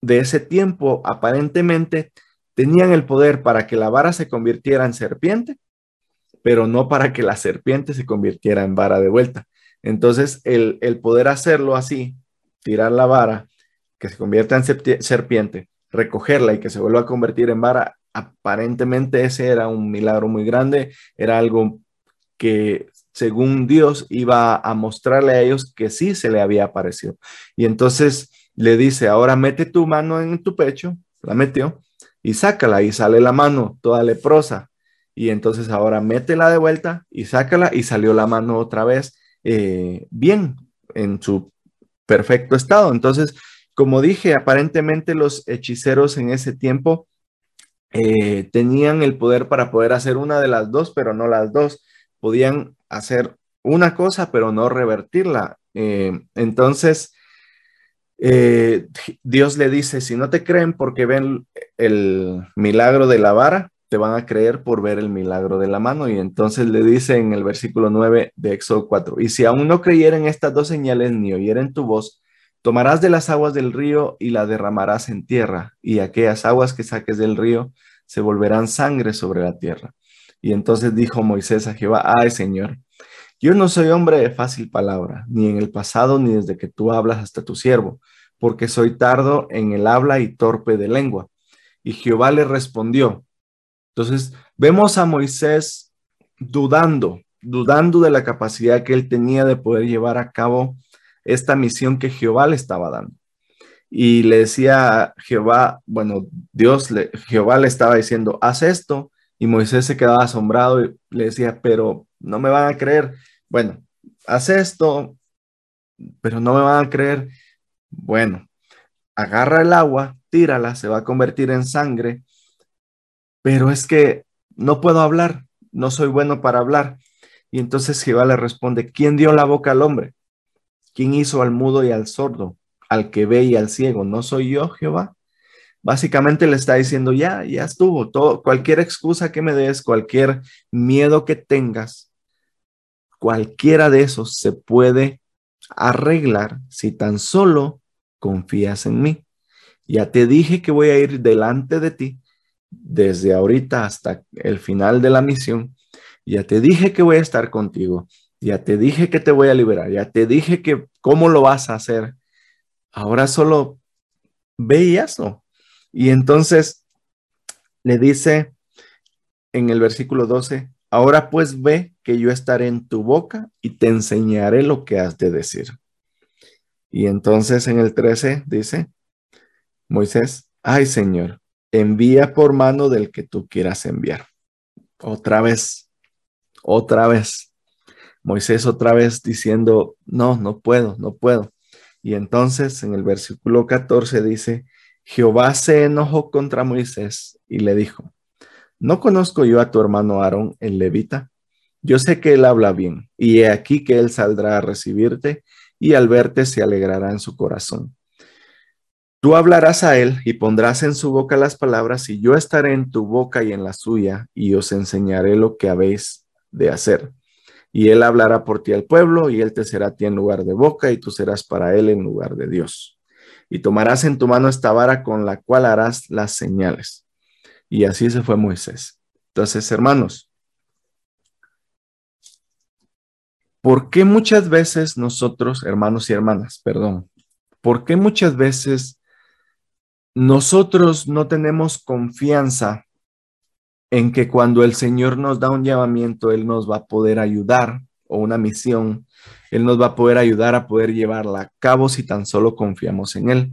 de ese tiempo aparentemente tenían el poder para que la vara se convirtiera en serpiente pero no para que la serpiente se convirtiera en vara de vuelta. Entonces, el, poder hacerlo así, tirar la vara, que se convierta en serpiente, recogerla y que se vuelva a convertir en vara, aparentemente ese era un milagro muy grande, era algo que según Dios iba a mostrarle a ellos que sí se le había aparecido. Y entonces le dice, ahora mete tu mano en tu pecho, la metió, y sácala y sale la mano toda leprosa y entonces ahora métela de vuelta y sácala y salió la mano otra vez eh, bien en su perfecto estado. Entonces, como dije, aparentemente los hechiceros en ese tiempo eh, tenían el poder para poder hacer una de las dos, pero no las dos. Podían hacer una cosa, pero no revertirla. Eh, entonces, Dios le dice, si no te creen porque ven el milagro de la vara, te van a creer por ver el milagro de la mano. Y entonces le dice en el versículo 9 de Éxodo 4, y si aún no creyeren estas dos señales ni oyeren tu voz, tomarás de las aguas del río y la derramarás en tierra, y aquellas aguas que saques del río se volverán sangre sobre la tierra. Y entonces dijo Moisés a Jehová, ay Señor, yo no soy hombre de fácil palabra, ni en el pasado, ni desde que tú hablas hasta tu siervo, porque soy tardo en el habla y torpe de lengua. Y Jehová le respondió, entonces, vemos a Moisés dudando dudando de la capacidad que él tenía de poder llevar a cabo esta misión que Jehová le estaba dando. Y le decía Jehová, bueno, Dios, le, Jehová le estaba diciendo, haz esto. Y Moisés se quedaba asombrado y le decía, pero no me van a creer. Bueno, haz esto, pero no me van a creer. Bueno, agarra el agua, tírala, se va a convertir en sangre, pero es que no puedo hablar, no soy bueno para hablar. Y entonces Jehová le responde, ¿quién dio la boca al hombre? ¿Quién hizo al mudo y al sordo, al que ve y al ciego? ¿No soy yo, Jehová? Básicamente le está diciendo, ya, ya estuvo, todo, cualquier excusa que me des, cualquier miedo que tengas, cualquiera de esos se puede arreglar si tan solo confías en mí. Ya te dije que voy a ir delante de ti desde ahorita hasta el final de la misión. Ya te dije que voy a estar contigo. Ya te dije que te voy a liberar. Ya te dije que cómo lo vas a hacer. Ahora solo ve y hazlo. Y entonces le dice en el versículo 12, ahora pues ve que yo estaré en tu boca y te enseñaré lo que has de decir. Y entonces en el 13 dice, Moisés, ay Señor, envía por mano del que tú quieras enviar. Otra vez, otra vez. Moisés otra vez diciendo, no, no puedo, no puedo. Y entonces en el versículo 14 dice, Jehová se enojó contra Moisés y le dijo, ¿no conozco yo a tu hermano Aarón, el levita? Yo sé que él habla bien, y he aquí que él saldrá a recibirte, y al verte se alegrará en su corazón. Tú hablarás a él y pondrás en su boca las palabras, y yo estaré en tu boca y en la suya, y os enseñaré lo que habéis de hacer. Y él hablará por ti al pueblo, y él te será a ti en lugar de boca, y tú serás para él en lugar de Dios. Y tomarás en tu mano esta vara con la cual harás las señales. Y así se fue Moisés. Entonces, hermanos, ¿Por qué muchas veces nosotros, hermanos y hermanas, perdón, por qué muchas veces nosotros no tenemos confianza en que cuando el Señor nos da un llamamiento, Él nos va a poder ayudar o una misión, Él nos va a poder ayudar a poder llevarla a cabo si tan solo confiamos en Él?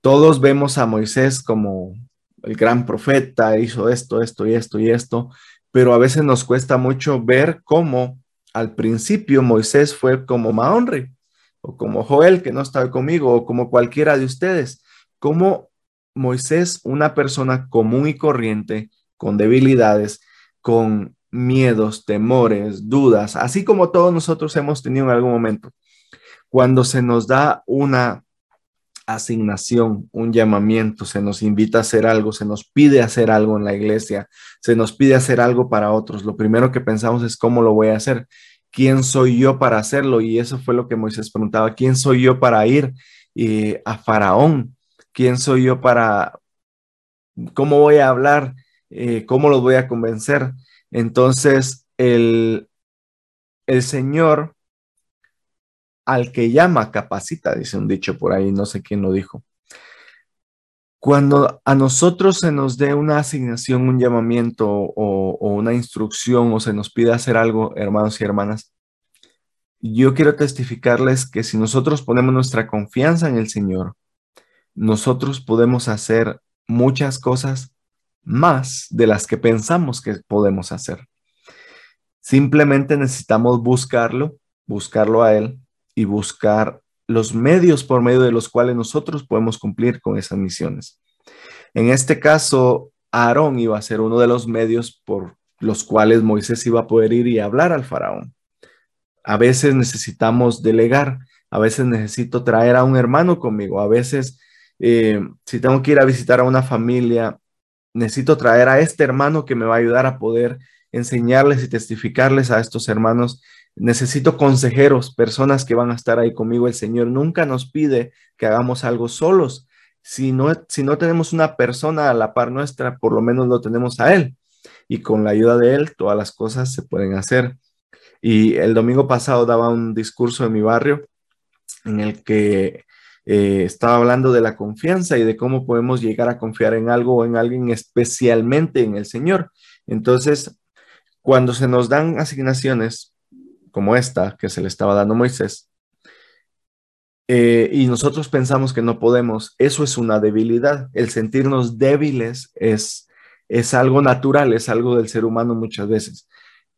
Todos vemos a Moisés como el gran profeta, hizo esto, esto y esto y esto, pero a veces nos cuesta mucho ver cómo al principio Moisés fue como Mahonri, o como Joel, que no estaba conmigo, o como cualquiera de ustedes, como Moisés, una persona común y corriente, con debilidades, con miedos, temores, dudas, así como todos nosotros hemos tenido en algún momento. Cuando se nos da una asignación, un llamamiento, se nos invita a hacer algo, se nos pide hacer algo en la iglesia, se nos pide hacer algo para otros. Lo primero que pensamos es cómo lo voy a hacer, quién soy yo para hacerlo. Y eso fue lo que Moisés preguntaba, ¿quién soy yo para ir eh, a Faraón? ¿Quién soy yo para, cómo voy a hablar? Eh, ¿Cómo los voy a convencer? Entonces, el, el Señor al que llama capacita, dice un dicho por ahí, no sé quién lo dijo. Cuando a nosotros se nos dé una asignación, un llamamiento o, una instrucción o se nos pide hacer algo, hermanos y hermanas, yo quiero testificarles que si nosotros ponemos nuestra confianza en el Señor, nosotros podemos hacer muchas cosas más de las que pensamos que podemos hacer. Simplemente necesitamos buscarlo, buscarlo a Él y buscar los medios por medio de los cuales nosotros podemos cumplir con esas misiones. En este caso, Aarón iba a ser uno de los medios por los cuales Moisés iba a poder ir y hablar al faraón. A veces necesitamos delegar, a veces necesito traer a un hermano conmigo, a veces eh, si tengo que ir a visitar a una familia, necesito traer a este hermano que me va a ayudar a poder enseñarles y testificarles a estos hermanos Necesito consejeros, personas que van a estar ahí conmigo. El Señor nunca nos pide que hagamos algo solos. Si no, si no tenemos una persona a la par nuestra, por lo menos lo tenemos a Él. Y con la ayuda de Él, todas las cosas se pueden hacer. Y el domingo pasado daba un discurso en mi barrio en el que eh, estaba hablando de la confianza y de cómo podemos llegar a confiar en algo o en alguien, especialmente en el Señor. Entonces, cuando se nos dan asignaciones, como esta que se le estaba dando a Moisés, eh, y nosotros pensamos que no podemos, eso es una debilidad. El sentirnos débiles es, es algo natural, es algo del ser humano muchas veces.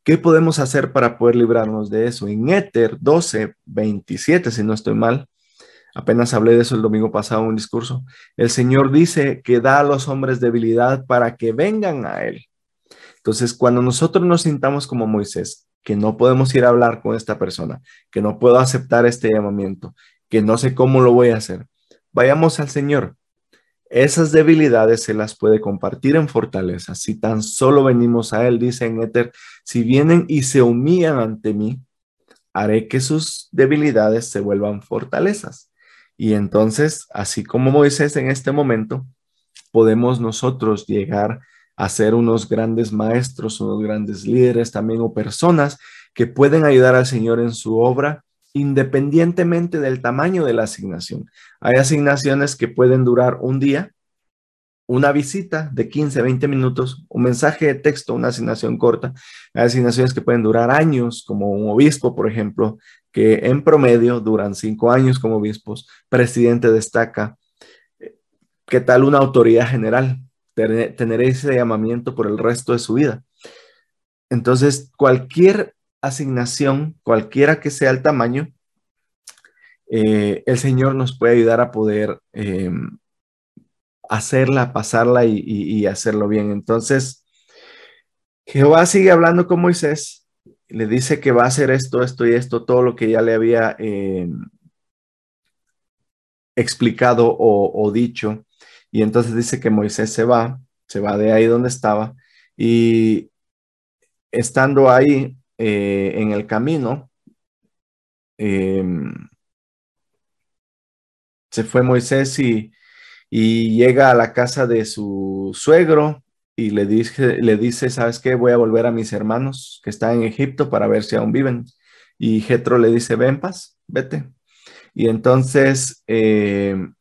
¿Qué podemos hacer para poder librarnos de eso? En Éter 12, 27, si no estoy mal, apenas hablé de eso el domingo pasado en un discurso, el Señor dice que da a los hombres debilidad para que vengan a Él. Entonces, cuando nosotros nos sintamos como Moisés, que no podemos ir a hablar con esta persona, que no puedo aceptar este llamamiento, que no sé cómo lo voy a hacer, vayamos al Señor. Esas debilidades se las puede compartir en fortaleza. Si tan solo venimos a Él, dice en Éter, si vienen y se humillan ante mí, haré que sus debilidades se vuelvan fortalezas. Y entonces, así como Moisés en este momento, podemos nosotros llegar a ser unos grandes maestros, unos grandes líderes también o personas que pueden ayudar al Señor en su obra independientemente del tamaño de la asignación. Hay asignaciones que pueden durar un día, una visita de 15, 20 minutos, un mensaje de texto, una asignación corta. Hay asignaciones que pueden durar años, como un obispo, por ejemplo, que en promedio duran cinco años como obispos. Presidente destaca. ¿Qué tal una autoridad general? Tener ese llamamiento por el resto de su vida. Entonces, cualquier asignación, cualquiera que sea el tamaño, eh, el Señor nos puede ayudar a poder eh, hacerla, pasarla y, hacerlo bien. Entonces, Jehová sigue hablando con Moisés, le dice que va a hacer esto, esto y esto, todo lo que ya le había eh, explicado o, dicho. Y entonces dice que Moisés se va, se va de ahí donde estaba y estando ahí, eh, en el camino, em, se fue Moisés y, llega a la casa de su suegro y le dice, le dice, ¿sabes qué? Voy a volver a mis hermanos que están en Egipto para ver si aún viven. Y Jetro le dice, ven paz, vete. Y entonces, em,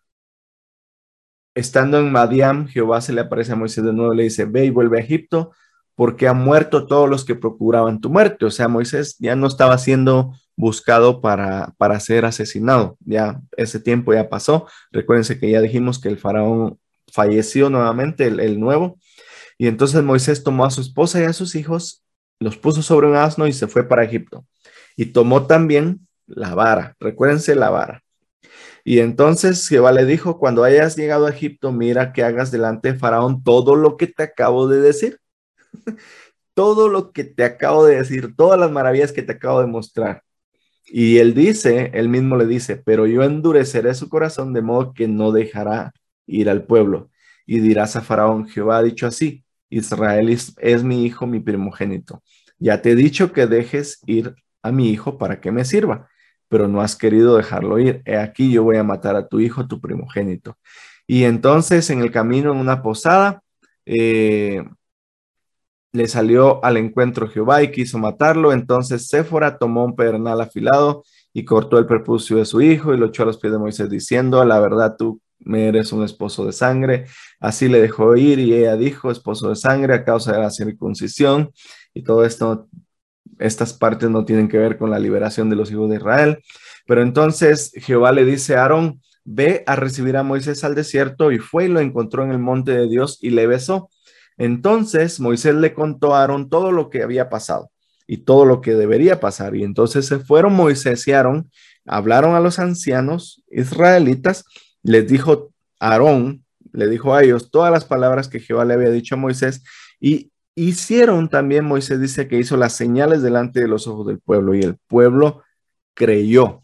estando en Madiam, Jehová se le aparece a Moisés de nuevo le dice, ve y vuelve a Egipto porque han muerto todos los que procuraban tu muerte. O sea, Moisés ya no estaba siendo buscado para, para ser asesinado. Ya ese tiempo ya pasó. Recuérdense que ya dijimos que el faraón falleció nuevamente, el, nuevo. Y entonces Moisés tomó a su esposa y a sus hijos, los puso sobre un asno y se fue para Egipto. Y tomó también la vara. Recuérdense la vara. Y entonces Jehová le dijo, cuando hayas llegado a Egipto, mira que hagas delante de Faraón todo lo que te acabo de decir todo lo que te acabo de decir, todas las maravillas que te acabo de mostrar. Y él dice, él mismo le dice, pero yo endureceré su corazón de modo que no dejará ir al pueblo. Y dirás a Faraón, Jehová ha dicho así, Israel es, mi hijo, mi primogénito. Ya te he dicho que dejes ir a mi hijo para que me sirva, pero no has querido dejarlo ir. He aquí yo voy a matar a tu hijo, tu primogénito. Y entonces en el camino, en una posada, eh, le salió al encuentro Jehová y quiso matarlo. Entonces Séfora tomó un pedernal afilado y cortó el prepucio de su hijo y lo echó a los pies de Moisés diciendo, la verdad tú me eres un esposo de sangre. Así le dejó ir y ella dijo, esposo de sangre a causa de la circuncisión. Y todo esto, estas partes no tienen que ver con la liberación de los hijos de Israel. Pero entonces Jehová le dice a Aarón, ve a recibir a Moisés al desierto y fue y lo encontró en el monte de Dios y le besó. Entonces Moisés le contó a Aarón todo lo que había pasado y todo lo que debería pasar. Y entonces se fueron Moisés y Aarón, hablaron a los ancianos israelitas, les dijo Aarón, le dijo a ellos todas las palabras que Jehová le había dicho a Moisés y hicieron también, Moisés dice que hizo las señales delante de los ojos del pueblo y el pueblo creyó.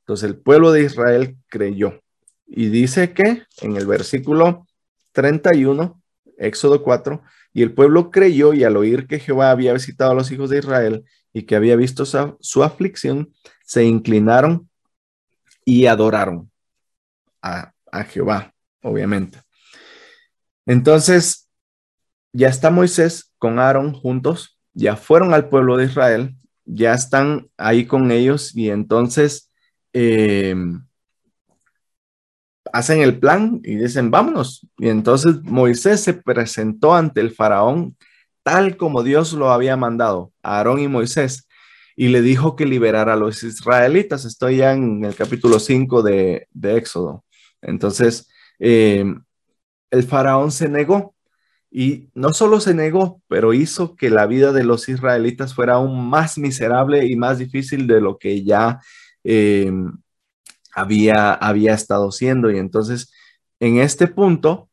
Entonces el pueblo de Israel creyó. Y dice que en el versículo 31, Éxodo 4, y el pueblo creyó y al oír que Jehová había visitado a los hijos de Israel y que había visto su, aflicción, se inclinaron y adoraron a, a Jehová, obviamente. Entonces, ya está Moisés con Aarón juntos, ya fueron al pueblo de Israel, ya están ahí con ellos y entonces eh, hacen el plan y dicen, vámonos. Y entonces Moisés se presentó ante el faraón tal como Dios lo había mandado, Aarón y Moisés. y le dijo que liberara a los israelitas. Estoy ya en el capítulo 5 de, Éxodo. Entonces, eh, el faraón se negó y no solo se negó, pero hizo que la vida de los israelitas fuera aún más miserable y más difícil de lo que ya eh, había, había estado siendo. Y entonces, en este punto,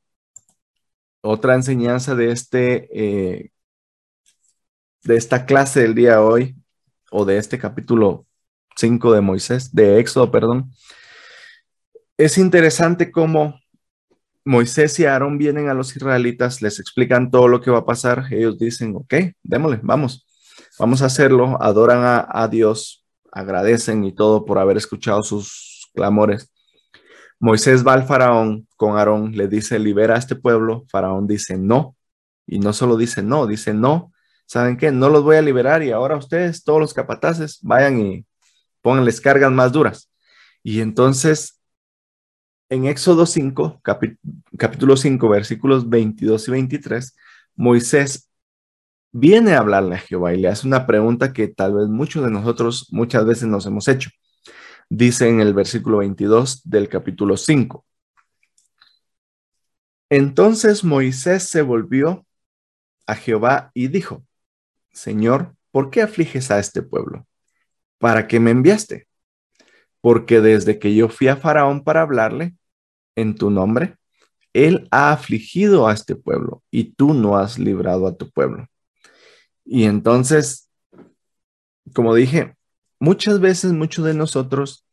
otra enseñanza de este, eh, de esta clase del día de hoy, o de este capítulo 5 de Moisés, de Éxodo, perdón, es interesante cómo Moisés y Aarón vienen a los israelitas, les explican todo lo que va a pasar, ellos dicen, ok, démosle, vamos, vamos a hacerlo, adoran a, Dios, agradecen y todo por haber escuchado sus clamores. Moisés va al faraón con Aarón, le dice, libera a este pueblo. Faraón dice, no. Y no solo dice no, dice no. ¿Saben qué? No los voy a liberar y ahora ustedes, todos los capataces, vayan y pónganles cargas más duras. Y entonces, en Éxodo 5, capítulo 5, versículos 22 y 23, Moisés viene a hablarle a Jehová y le hace una pregunta que tal vez muchos de nosotros muchas veces nos hemos hecho dice en el versículo 22 del capítulo 5. Entonces Moisés se volvió a Jehová y dijo, Señor, ¿por qué afliges a este pueblo? ¿Para qué me enviaste? Porque desde que yo fui a Faraón para hablarle en tu nombre, él ha afligido a este pueblo y tú no has librado a tu pueblo. Y entonces, como dije, Muchas veces, muchos de nosotros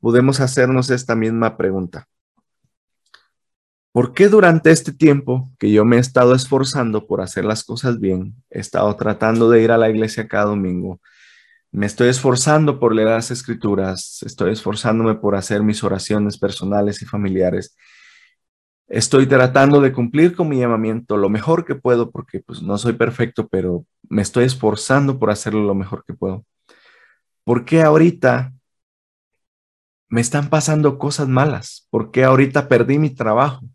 podemos hacernos esta misma pregunta. ¿Por qué durante este tiempo que yo me he estado esforzando por hacer las cosas bien, he estado tratando de ir a la iglesia cada domingo, me estoy esforzando por leer las escrituras, estoy esforzándome por hacer mis oraciones personales y familiares, estoy tratando de cumplir con mi llamamiento lo mejor que puedo, porque pues no soy perfecto, pero me estoy esforzando por hacerlo lo mejor que puedo. ¿por qué ahorita me están pasando cosas malas? ¿Por qué ahorita perdí mi trabajo?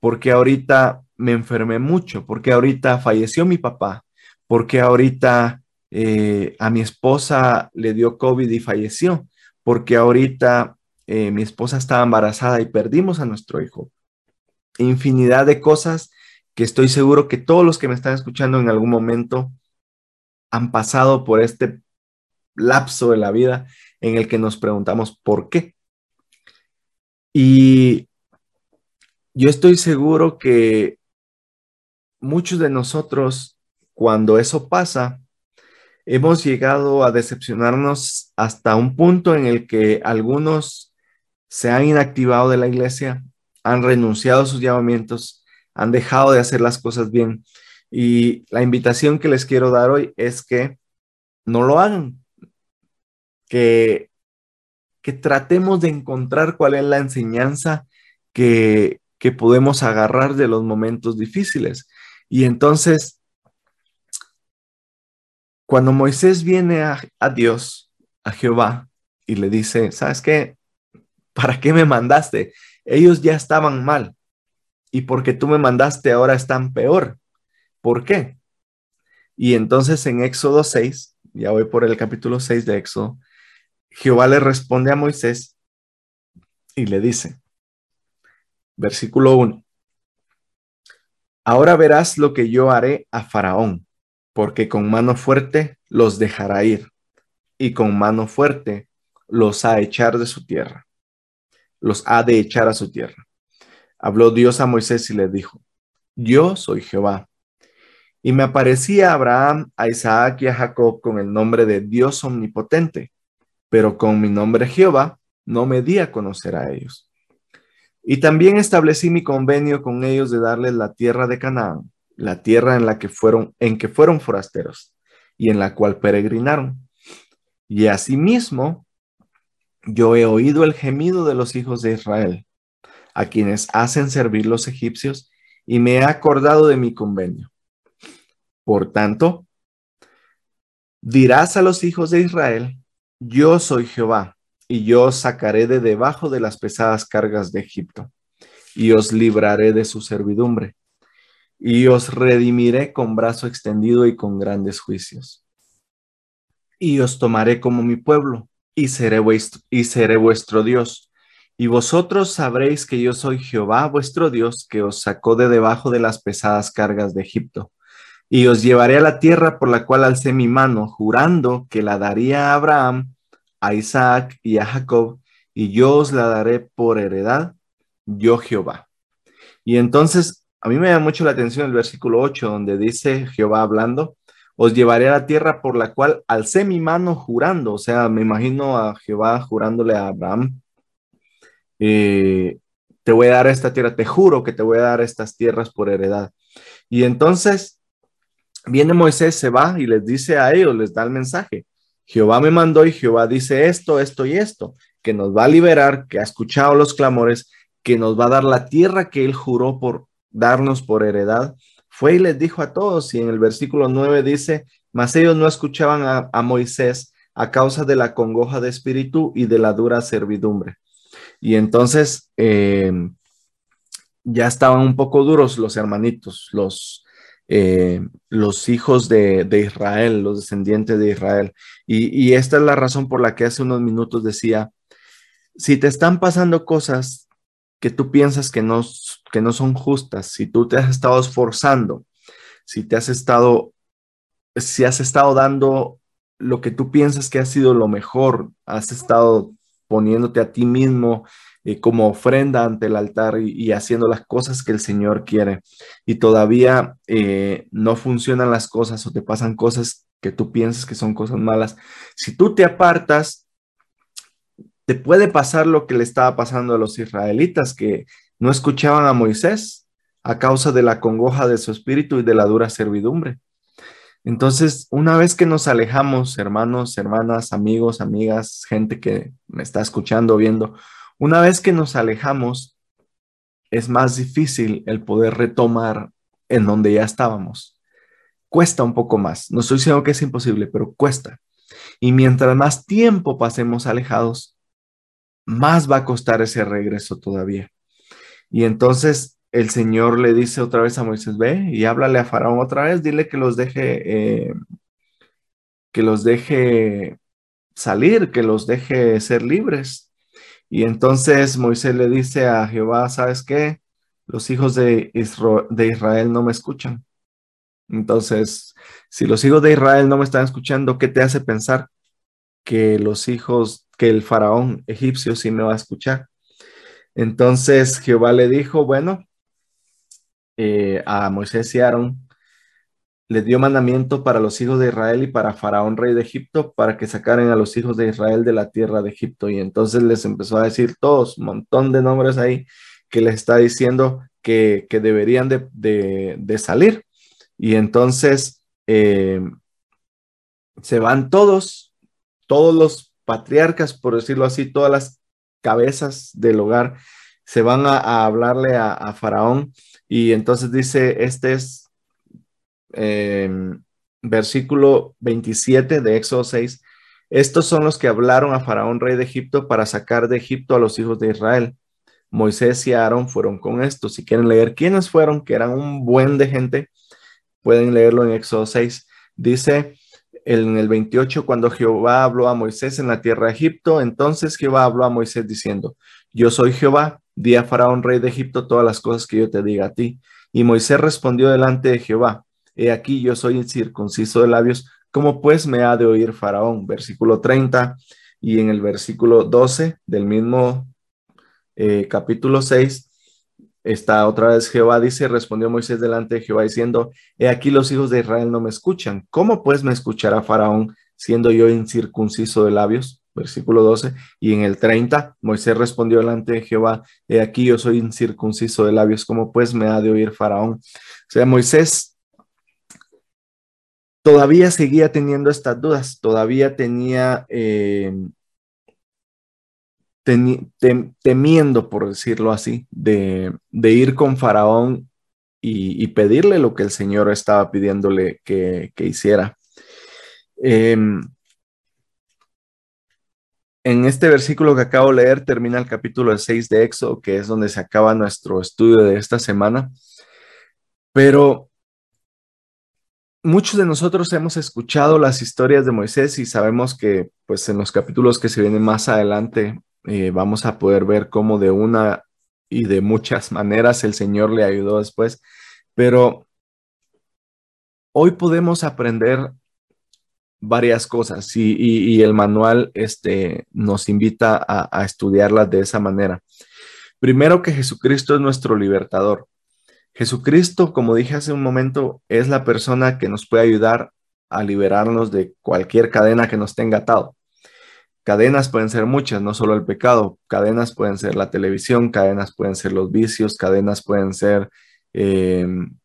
¿Por qué ahorita me enfermé mucho? ¿Por qué ahorita falleció mi papá? ¿Por qué ahorita eh, a mi esposa le dio COVID y falleció? ¿Por qué ahorita eh, mi esposa estaba embarazada y perdimos a nuestro hijo? Infinidad de cosas que estoy seguro que todos los que me están escuchando en algún momento han pasado por este lapso de la vida en el que nos preguntamos por qué. Y yo estoy seguro que muchos de nosotros, cuando eso pasa, hemos llegado a decepcionarnos hasta un punto en el que algunos se han inactivado de la iglesia, han renunciado a sus llamamientos, han dejado de hacer las cosas bien. Y la invitación que les quiero dar hoy es que no lo hagan, que, que tratemos de encontrar cuál es la enseñanza que, que podemos agarrar de los momentos difíciles. Y entonces, cuando Moisés viene a, Dios, a Jehová, y le dice, ¿sabes qué? ¿Para qué me mandaste? Ellos ya estaban mal. Y porque tú me mandaste ahora están peor. ¿Por qué? Y entonces en Éxodo 6, ya voy por el capítulo 6 de Éxodo, Jehová le responde a Moisés y le dice, versículo 1, ahora verás lo que yo haré a Faraón, porque con mano fuerte los dejará ir y con mano fuerte los ha echar de su tierra, los ha de echar a su tierra. Habló Dios a Moisés y le dijo, yo soy Jehová. Y me aparecía a Abraham, a Isaac y a Jacob con el nombre de Dios omnipotente pero con mi nombre Jehová no me di a conocer a ellos. Y también establecí mi convenio con ellos de darles la tierra de Canaán, la tierra en la que fueron, en que fueron forasteros y en la cual peregrinaron. Y asimismo, yo he oído el gemido de los hijos de Israel, a quienes hacen servir los egipcios, y me he acordado de mi convenio. Por tanto, dirás a los hijos de Israel, yo soy Jehová, y yo os sacaré de debajo de las pesadas cargas de Egipto, y os libraré de su servidumbre, y os redimiré con brazo extendido y con grandes juicios. y os tomaré como mi pueblo, y seré, vuestro, y seré vuestro Dios. Y vosotros sabréis que yo soy Jehová vuestro Dios, que os sacó de debajo de las pesadas cargas de Egipto. Y os llevaré a la tierra por la cual alcé mi mano, jurando que la daría a Abraham, a Isaac y a Jacob, y yo os la daré por heredad, yo Jehová. Y entonces, a mí me da mucho la atención el versículo 8, donde dice Jehová hablando, os llevaré a la tierra por la cual alcé mi mano jurando, o sea, me imagino a Jehová jurándole a Abraham, eh, te voy a dar esta tierra, te juro que te voy a dar estas tierras por heredad. Y entonces viene Moisés, se va y les dice a ellos, les da el mensaje. Jehová me mandó y Jehová dice esto, esto y esto, que nos va a liberar, que ha escuchado los clamores, que nos va a dar la tierra que él juró por darnos por heredad fue y les dijo a todos, y en el versículo 9 dice, mas ellos no escuchaban a, Moisés a causa de la congoja de espíritu y de la dura servidumbre. Y entonces em, ya estaban un poco duros los hermanitos, los, eh, los hijos de, Israel, los descendientes de Israel. Y, esta es la razón por la que hace unos minutos decía, si te están pasando cosas que tú piensas que no, que no son justas, si tú te has estado esforzando, si te has estado, si has estado dando lo que tú piensas que ha sido lo mejor, has estado poniéndote a ti mismo eh, como ofrenda ante el altar y, haciendo las cosas que el Señor quiere. Y todavía eh, no funcionan las cosas o te pasan cosas que tú piensas que son cosas malas, si tú te apartas te puede pasar lo que le estaba pasando a los israelitas, que no escuchaban a Moisés a causa de la congoja de su espíritu y de la dura servidumbre. Entonces, una vez que nos alejamos, hermanos, hermanas, amigos, amigas, gente que me está escuchando, viendo, una vez que nos alejamos, es más difícil el poder retomar en donde ya estábamos. Cuesta un poco más. No estoy diciendo que es imposible, pero cuesta. Y mientras más tiempo pasemos alejados, más va a costar ese regreso todavía. Y entonces el Señor le dice otra vez a Moisés, ve y háblale a Faraón otra vez, dile que los deje, eh, que los deje salir, que los deje ser libres. Y entonces Moisés le dice a Jehová, ¿sabes qué? Los hijos de, de Israel no me escuchan. Entonces, si los hijos de Israel no me están escuchando, ¿qué te hace pensar que los hijos, que el faraón egipcio sí me va a escuchar. Entonces Jehová le dijo, bueno, eh, a Moisés y Aarón, le dio mandamiento para los hijos de Israel y para Faraón, rey de Egipto, para que sacaran a los hijos de Israel de la tierra de Egipto. Y entonces les empezó a decir todos, un montón de nombres ahí, que les está diciendo que, deberían de, salir. Y entonces eh, se van todos todos los patriarcas, por decirlo así, todas las cabezas del hogar se van a, hablarle a, Faraón y entonces dice, este es em, versículo 27 de Éxodo 6, estos son los que hablaron a Faraón, rey de Egipto, para sacar de Egipto a los hijos de Israel. Moisés y Aarón fueron con esto. Si quieren leer quiénes fueron, que eran un buen de gente, pueden leerlo en Éxodo 6. Dice, en el 28, cuando Jehová habló a Moisés en la tierra de Egipto, entonces Jehová habló a Moisés diciendo, yo soy Jehová, di a Faraón, rey de Egipto, todas las cosas que yo te diga a ti. Y Moisés respondió delante de Jehová, he aquí yo soy circunciso de labios, ¿cómo pues me ha de oír Faraón? Versículo 30 y en el versículo 12 del mismo eh, capítulo 6 Está otra vez Jehová dice, respondió Moisés delante de Jehová diciendo, he aquí los hijos de Israel no me escuchan. ¿Cómo pues me escuchará Faraón siendo yo incircunciso de labios? Versículo 12. Y en el 30, Moisés respondió delante de Jehová, he aquí yo soy incircunciso de labios. ¿Cómo pues me ha de oír Faraón? O sea, Moisés todavía seguía teniendo estas dudas, todavía tenía eh, temiendo, por decirlo así, de, ir con Faraón y, pedirle lo que el Señor estaba pidiéndole que, hiciera. Em, en este versículo que acabo de leer termina el capítulo 6 de Éxodo, que es donde se acaba nuestro estudio de esta semana. Pero muchos de nosotros hemos escuchado las historias de Moisés y sabemos que pues en los capítulos que se vienen más adelante eh, vamos a poder ver cómo de una y de muchas maneras el Señor le ayudó después, pero hoy podemos aprender varias cosas y, el manual este, nos invita a, a estudiarlas de esa manera. Primero que Jesucristo es nuestro libertador. Jesucristo, como dije hace un momento, es la persona que nos puede ayudar a liberarnos de cualquier cadena que nos tenga atado. Cadenas pueden ser muchas, no solo el pecado. Cadenas pueden ser la televisión, cadenas pueden ser los vicios, cadenas pueden ser em,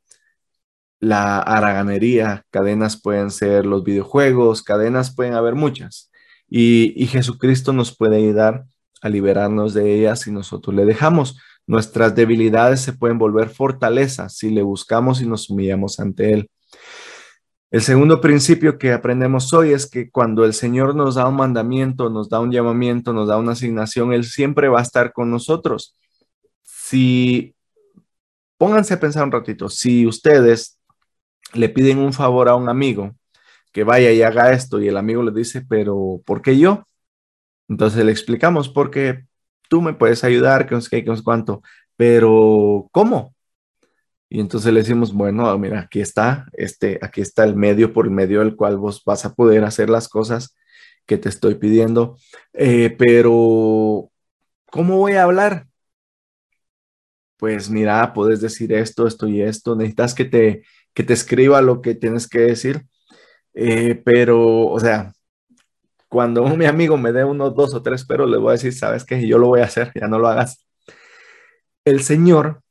la haraganería, cadenas pueden ser los videojuegos, cadenas pueden haber muchas. Y, y Jesucristo nos puede ayudar a liberarnos de ellas si nosotros le dejamos. Nuestras debilidades se pueden volver fortalezas si le buscamos y nos humillamos ante Él. El segundo principio que aprendemos hoy es que cuando el Señor nos da un mandamiento, nos da un llamamiento, nos da una asignación, Él siempre va a estar con nosotros. Si, pónganse a pensar un ratito, si ustedes le piden un favor a un amigo que vaya y haga esto y el amigo le dice, pero ¿por qué yo? Entonces le explicamos, porque tú me puedes ayudar, que no sé qué, que no sé cuánto, pero ¿cómo? Y entonces le decimos, bueno, mira, aquí está, este, aquí está el medio por el medio del cual vos vas a poder hacer las cosas que te estoy pidiendo, eh, pero ¿cómo voy a hablar? Pues mira, puedes decir esto, esto y esto, necesitas que te, que te escriba lo que tienes que decir, eh, pero, o sea, cuando mi amigo me dé unos dos o tres pero le voy a decir, sabes que yo lo voy a hacer, ya no lo hagas. El Señor,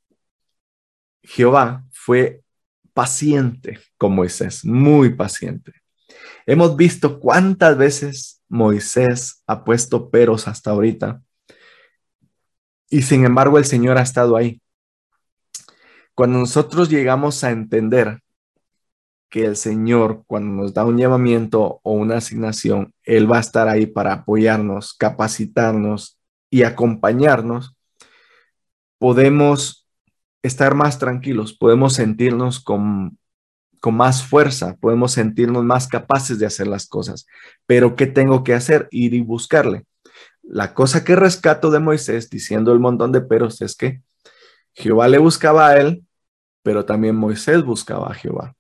Jehová, fue paciente con Moisés, muy paciente. Hemos visto cuántas veces Moisés ha puesto peros hasta ahorita. Y sin embargo el Señor ha estado ahí. Cuando nosotros llegamos a entender que el Señor, cuando nos da un llamamiento o una asignación, Él va a estar ahí para apoyarnos, capacitarnos y acompañarnos, podemos estar más tranquilos, podemos sentirnos con, con más fuerza, podemos sentirnos más capaces de hacer las cosas. Pero ¿qué tengo que hacer? Ir y buscarle. La cosa que rescato de Moisés, diciendo el montón de peros, es que Jehová le buscaba a él, pero también Moisés buscaba a Jehová.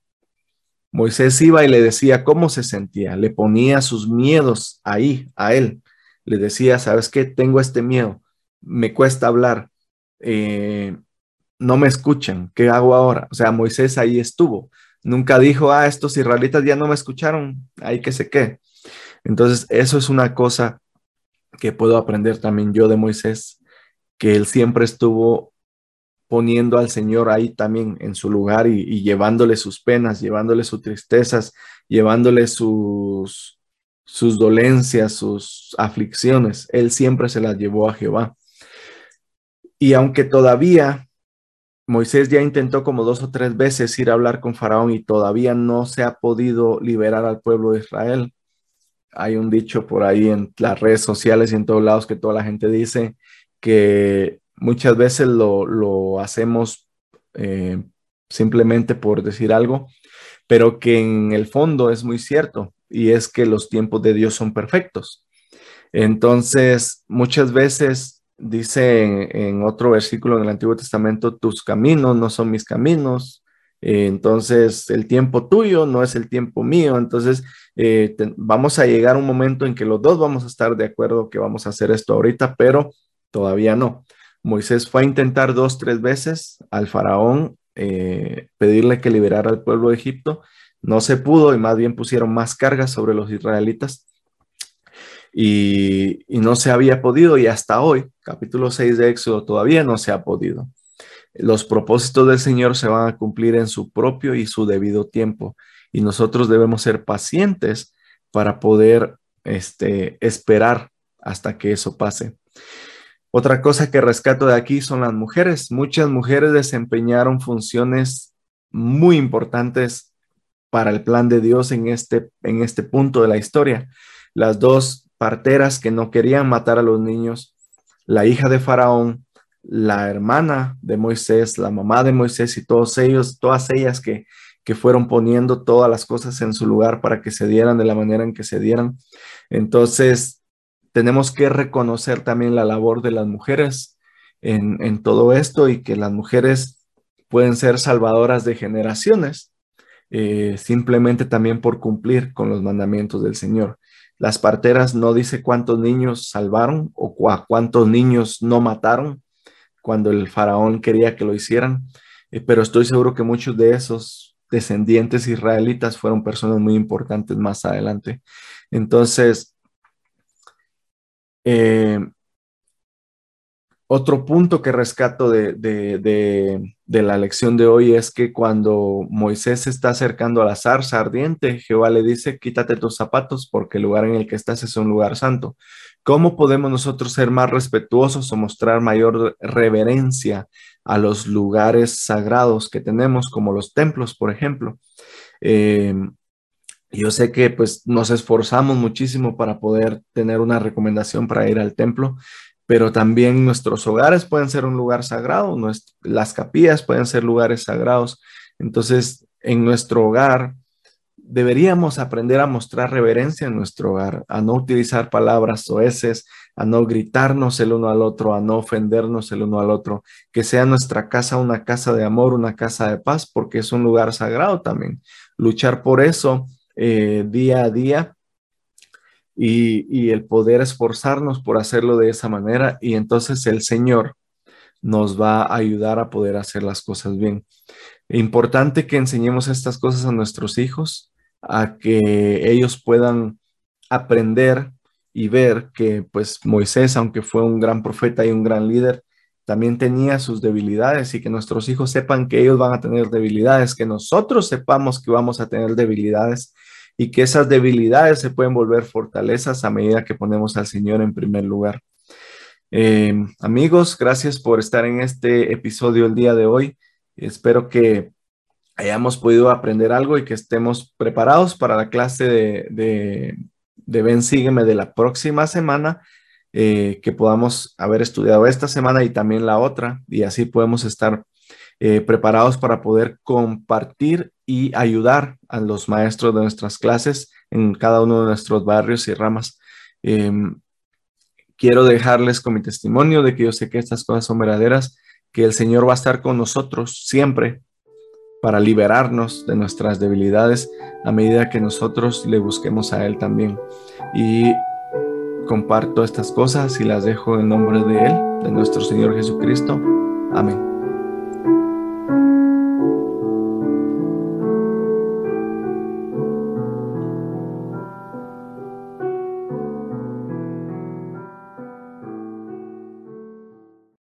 Moisés iba y le decía cómo se sentía, le ponía sus miedos ahí a él. Le decía, ¿sabes qué? Tengo este miedo, me cuesta hablar, eh, no me escuchan, ¿qué hago ahora? O sea, Moisés ahí estuvo. Nunca dijo, ah, estos israelitas ya no me escucharon, ahí que se qué. Entonces, eso es una cosa que puedo aprender también yo de Moisés, que él siempre estuvo poniendo al Señor ahí también en su lugar y, llevándole sus penas, llevándole sus tristezas, llevándole sus, sus dolencias, sus aflicciones. Él siempre se las llevó a Jehová. Y aunque todavía Moisés ya intentó como dos o tres veces ir a hablar con Faraón y todavía no se ha podido liberar al pueblo de Israel. Hay un dicho por ahí en las redes sociales y en todos lados que toda la gente dice que muchas veces lo, hacemos eh, simplemente por decir algo, pero que en el fondo es muy cierto y es que los tiempos de Dios son perfectos. Entonces, muchas veces dice en, otro versículo en el Antiguo Testamento, tus caminos no son mis caminos, entonces el tiempo tuyo no es el tiempo mío, entonces eh, vamos a llegar a un momento en que los dos vamos a estar de acuerdo que vamos a hacer esto ahorita, pero todavía no. Moisés fue a intentar dos, tres veces al faraón eh, pedirle que liberara al pueblo de Egipto. No se pudo y más bien pusieron más cargas sobre los israelitas. Y, no se había podido y hasta hoy, capítulo 6 de Éxodo, todavía no se ha podido. Los propósitos del Señor se van a cumplir en su propio y su debido tiempo y nosotros debemos ser pacientes para poder este, esperar hasta que eso pase. Otra cosa que rescato de aquí son las mujeres. Muchas mujeres desempeñaron funciones muy importantes para el plan de Dios en este, en este punto de la historia. Las dos parteras que no querían matar a los niños, la hija de Faraón, la hermana de Moisés, la mamá de Moisés y todos ellos, todas ellas que, que fueron poniendo todas las cosas en su lugar para que se dieran de la manera en que se dieran. Entonces, tenemos que reconocer también la labor de las mujeres en, todo esto y que las mujeres pueden ser salvadoras de generaciones, eh, simplemente también por cumplir con los mandamientos del Señor. Las parteras no dice cuántos niños salvaron o cuántos niños no mataron cuando el faraón quería que lo hicieran, eh, pero estoy seguro que muchos de esos descendientes israelitas fueron personas muy importantes más adelante. Entonces, eh, otro punto que rescato de, la lección de hoy es que cuando Moisés se está acercando a la zarza ardiente, Jehová le dice, quítate tus zapatos porque el lugar en el que estás es un lugar santo. ¿Cómo podemos nosotros ser más respetuosos o mostrar mayor reverencia a los lugares sagrados que tenemos, como los templos, por ejemplo? Eh, yo sé que pues nos esforzamos muchísimo para poder tener una recomendación para ir al templo, pero también nuestros hogares pueden ser un lugar sagrado, las capillas pueden ser lugares sagrados. Entonces, en nuestro hogar deberíamos aprender a mostrar reverencia en nuestro hogar, a no utilizar palabras soeces, a no gritarnos el uno al otro, a no ofendernos el uno al otro, que sea nuestra casa una casa de amor, una casa de paz, porque es un lugar sagrado también. Luchar por eso eh, día a día y, el poder esforzarnos por hacerlo de esa manera y entonces el Señor nos va a ayudar a poder hacer las cosas bien. Importante que enseñemos estas cosas a nuestros hijos, a que ellos puedan aprender y ver que pues Moisés, aunque fue un gran profeta y un gran líder, también tenía sus debilidades y que nuestros hijos sepan que ellos van a tener debilidades, que nosotros sepamos que vamos a tener debilidades y que esas debilidades se pueden volver fortalezas a medida que ponemos al Señor en primer lugar. Eh, amigos, gracias por estar en este episodio el día de hoy. Espero que hayamos podido aprender algo y que estemos preparados para la clase de, de, de Ven Sígueme de la próxima semana, eh, que podamos haber estudiado esta semana y también la otra, y así podemos estar eh, preparados para poder compartir y ayudar a los maestros de nuestras clases en cada uno de nuestros barrios y ramas. Em, quiero dejarles con mi testimonio de que yo sé que estas cosas son verdaderas, que el Señor va a estar con nosotros siempre para liberarnos de nuestras debilidades a medida que nosotros le busquemos a Él también. Y comparto estas cosas y las dejo en nombre de Él, de nuestro Señor Jesucristo. Amén.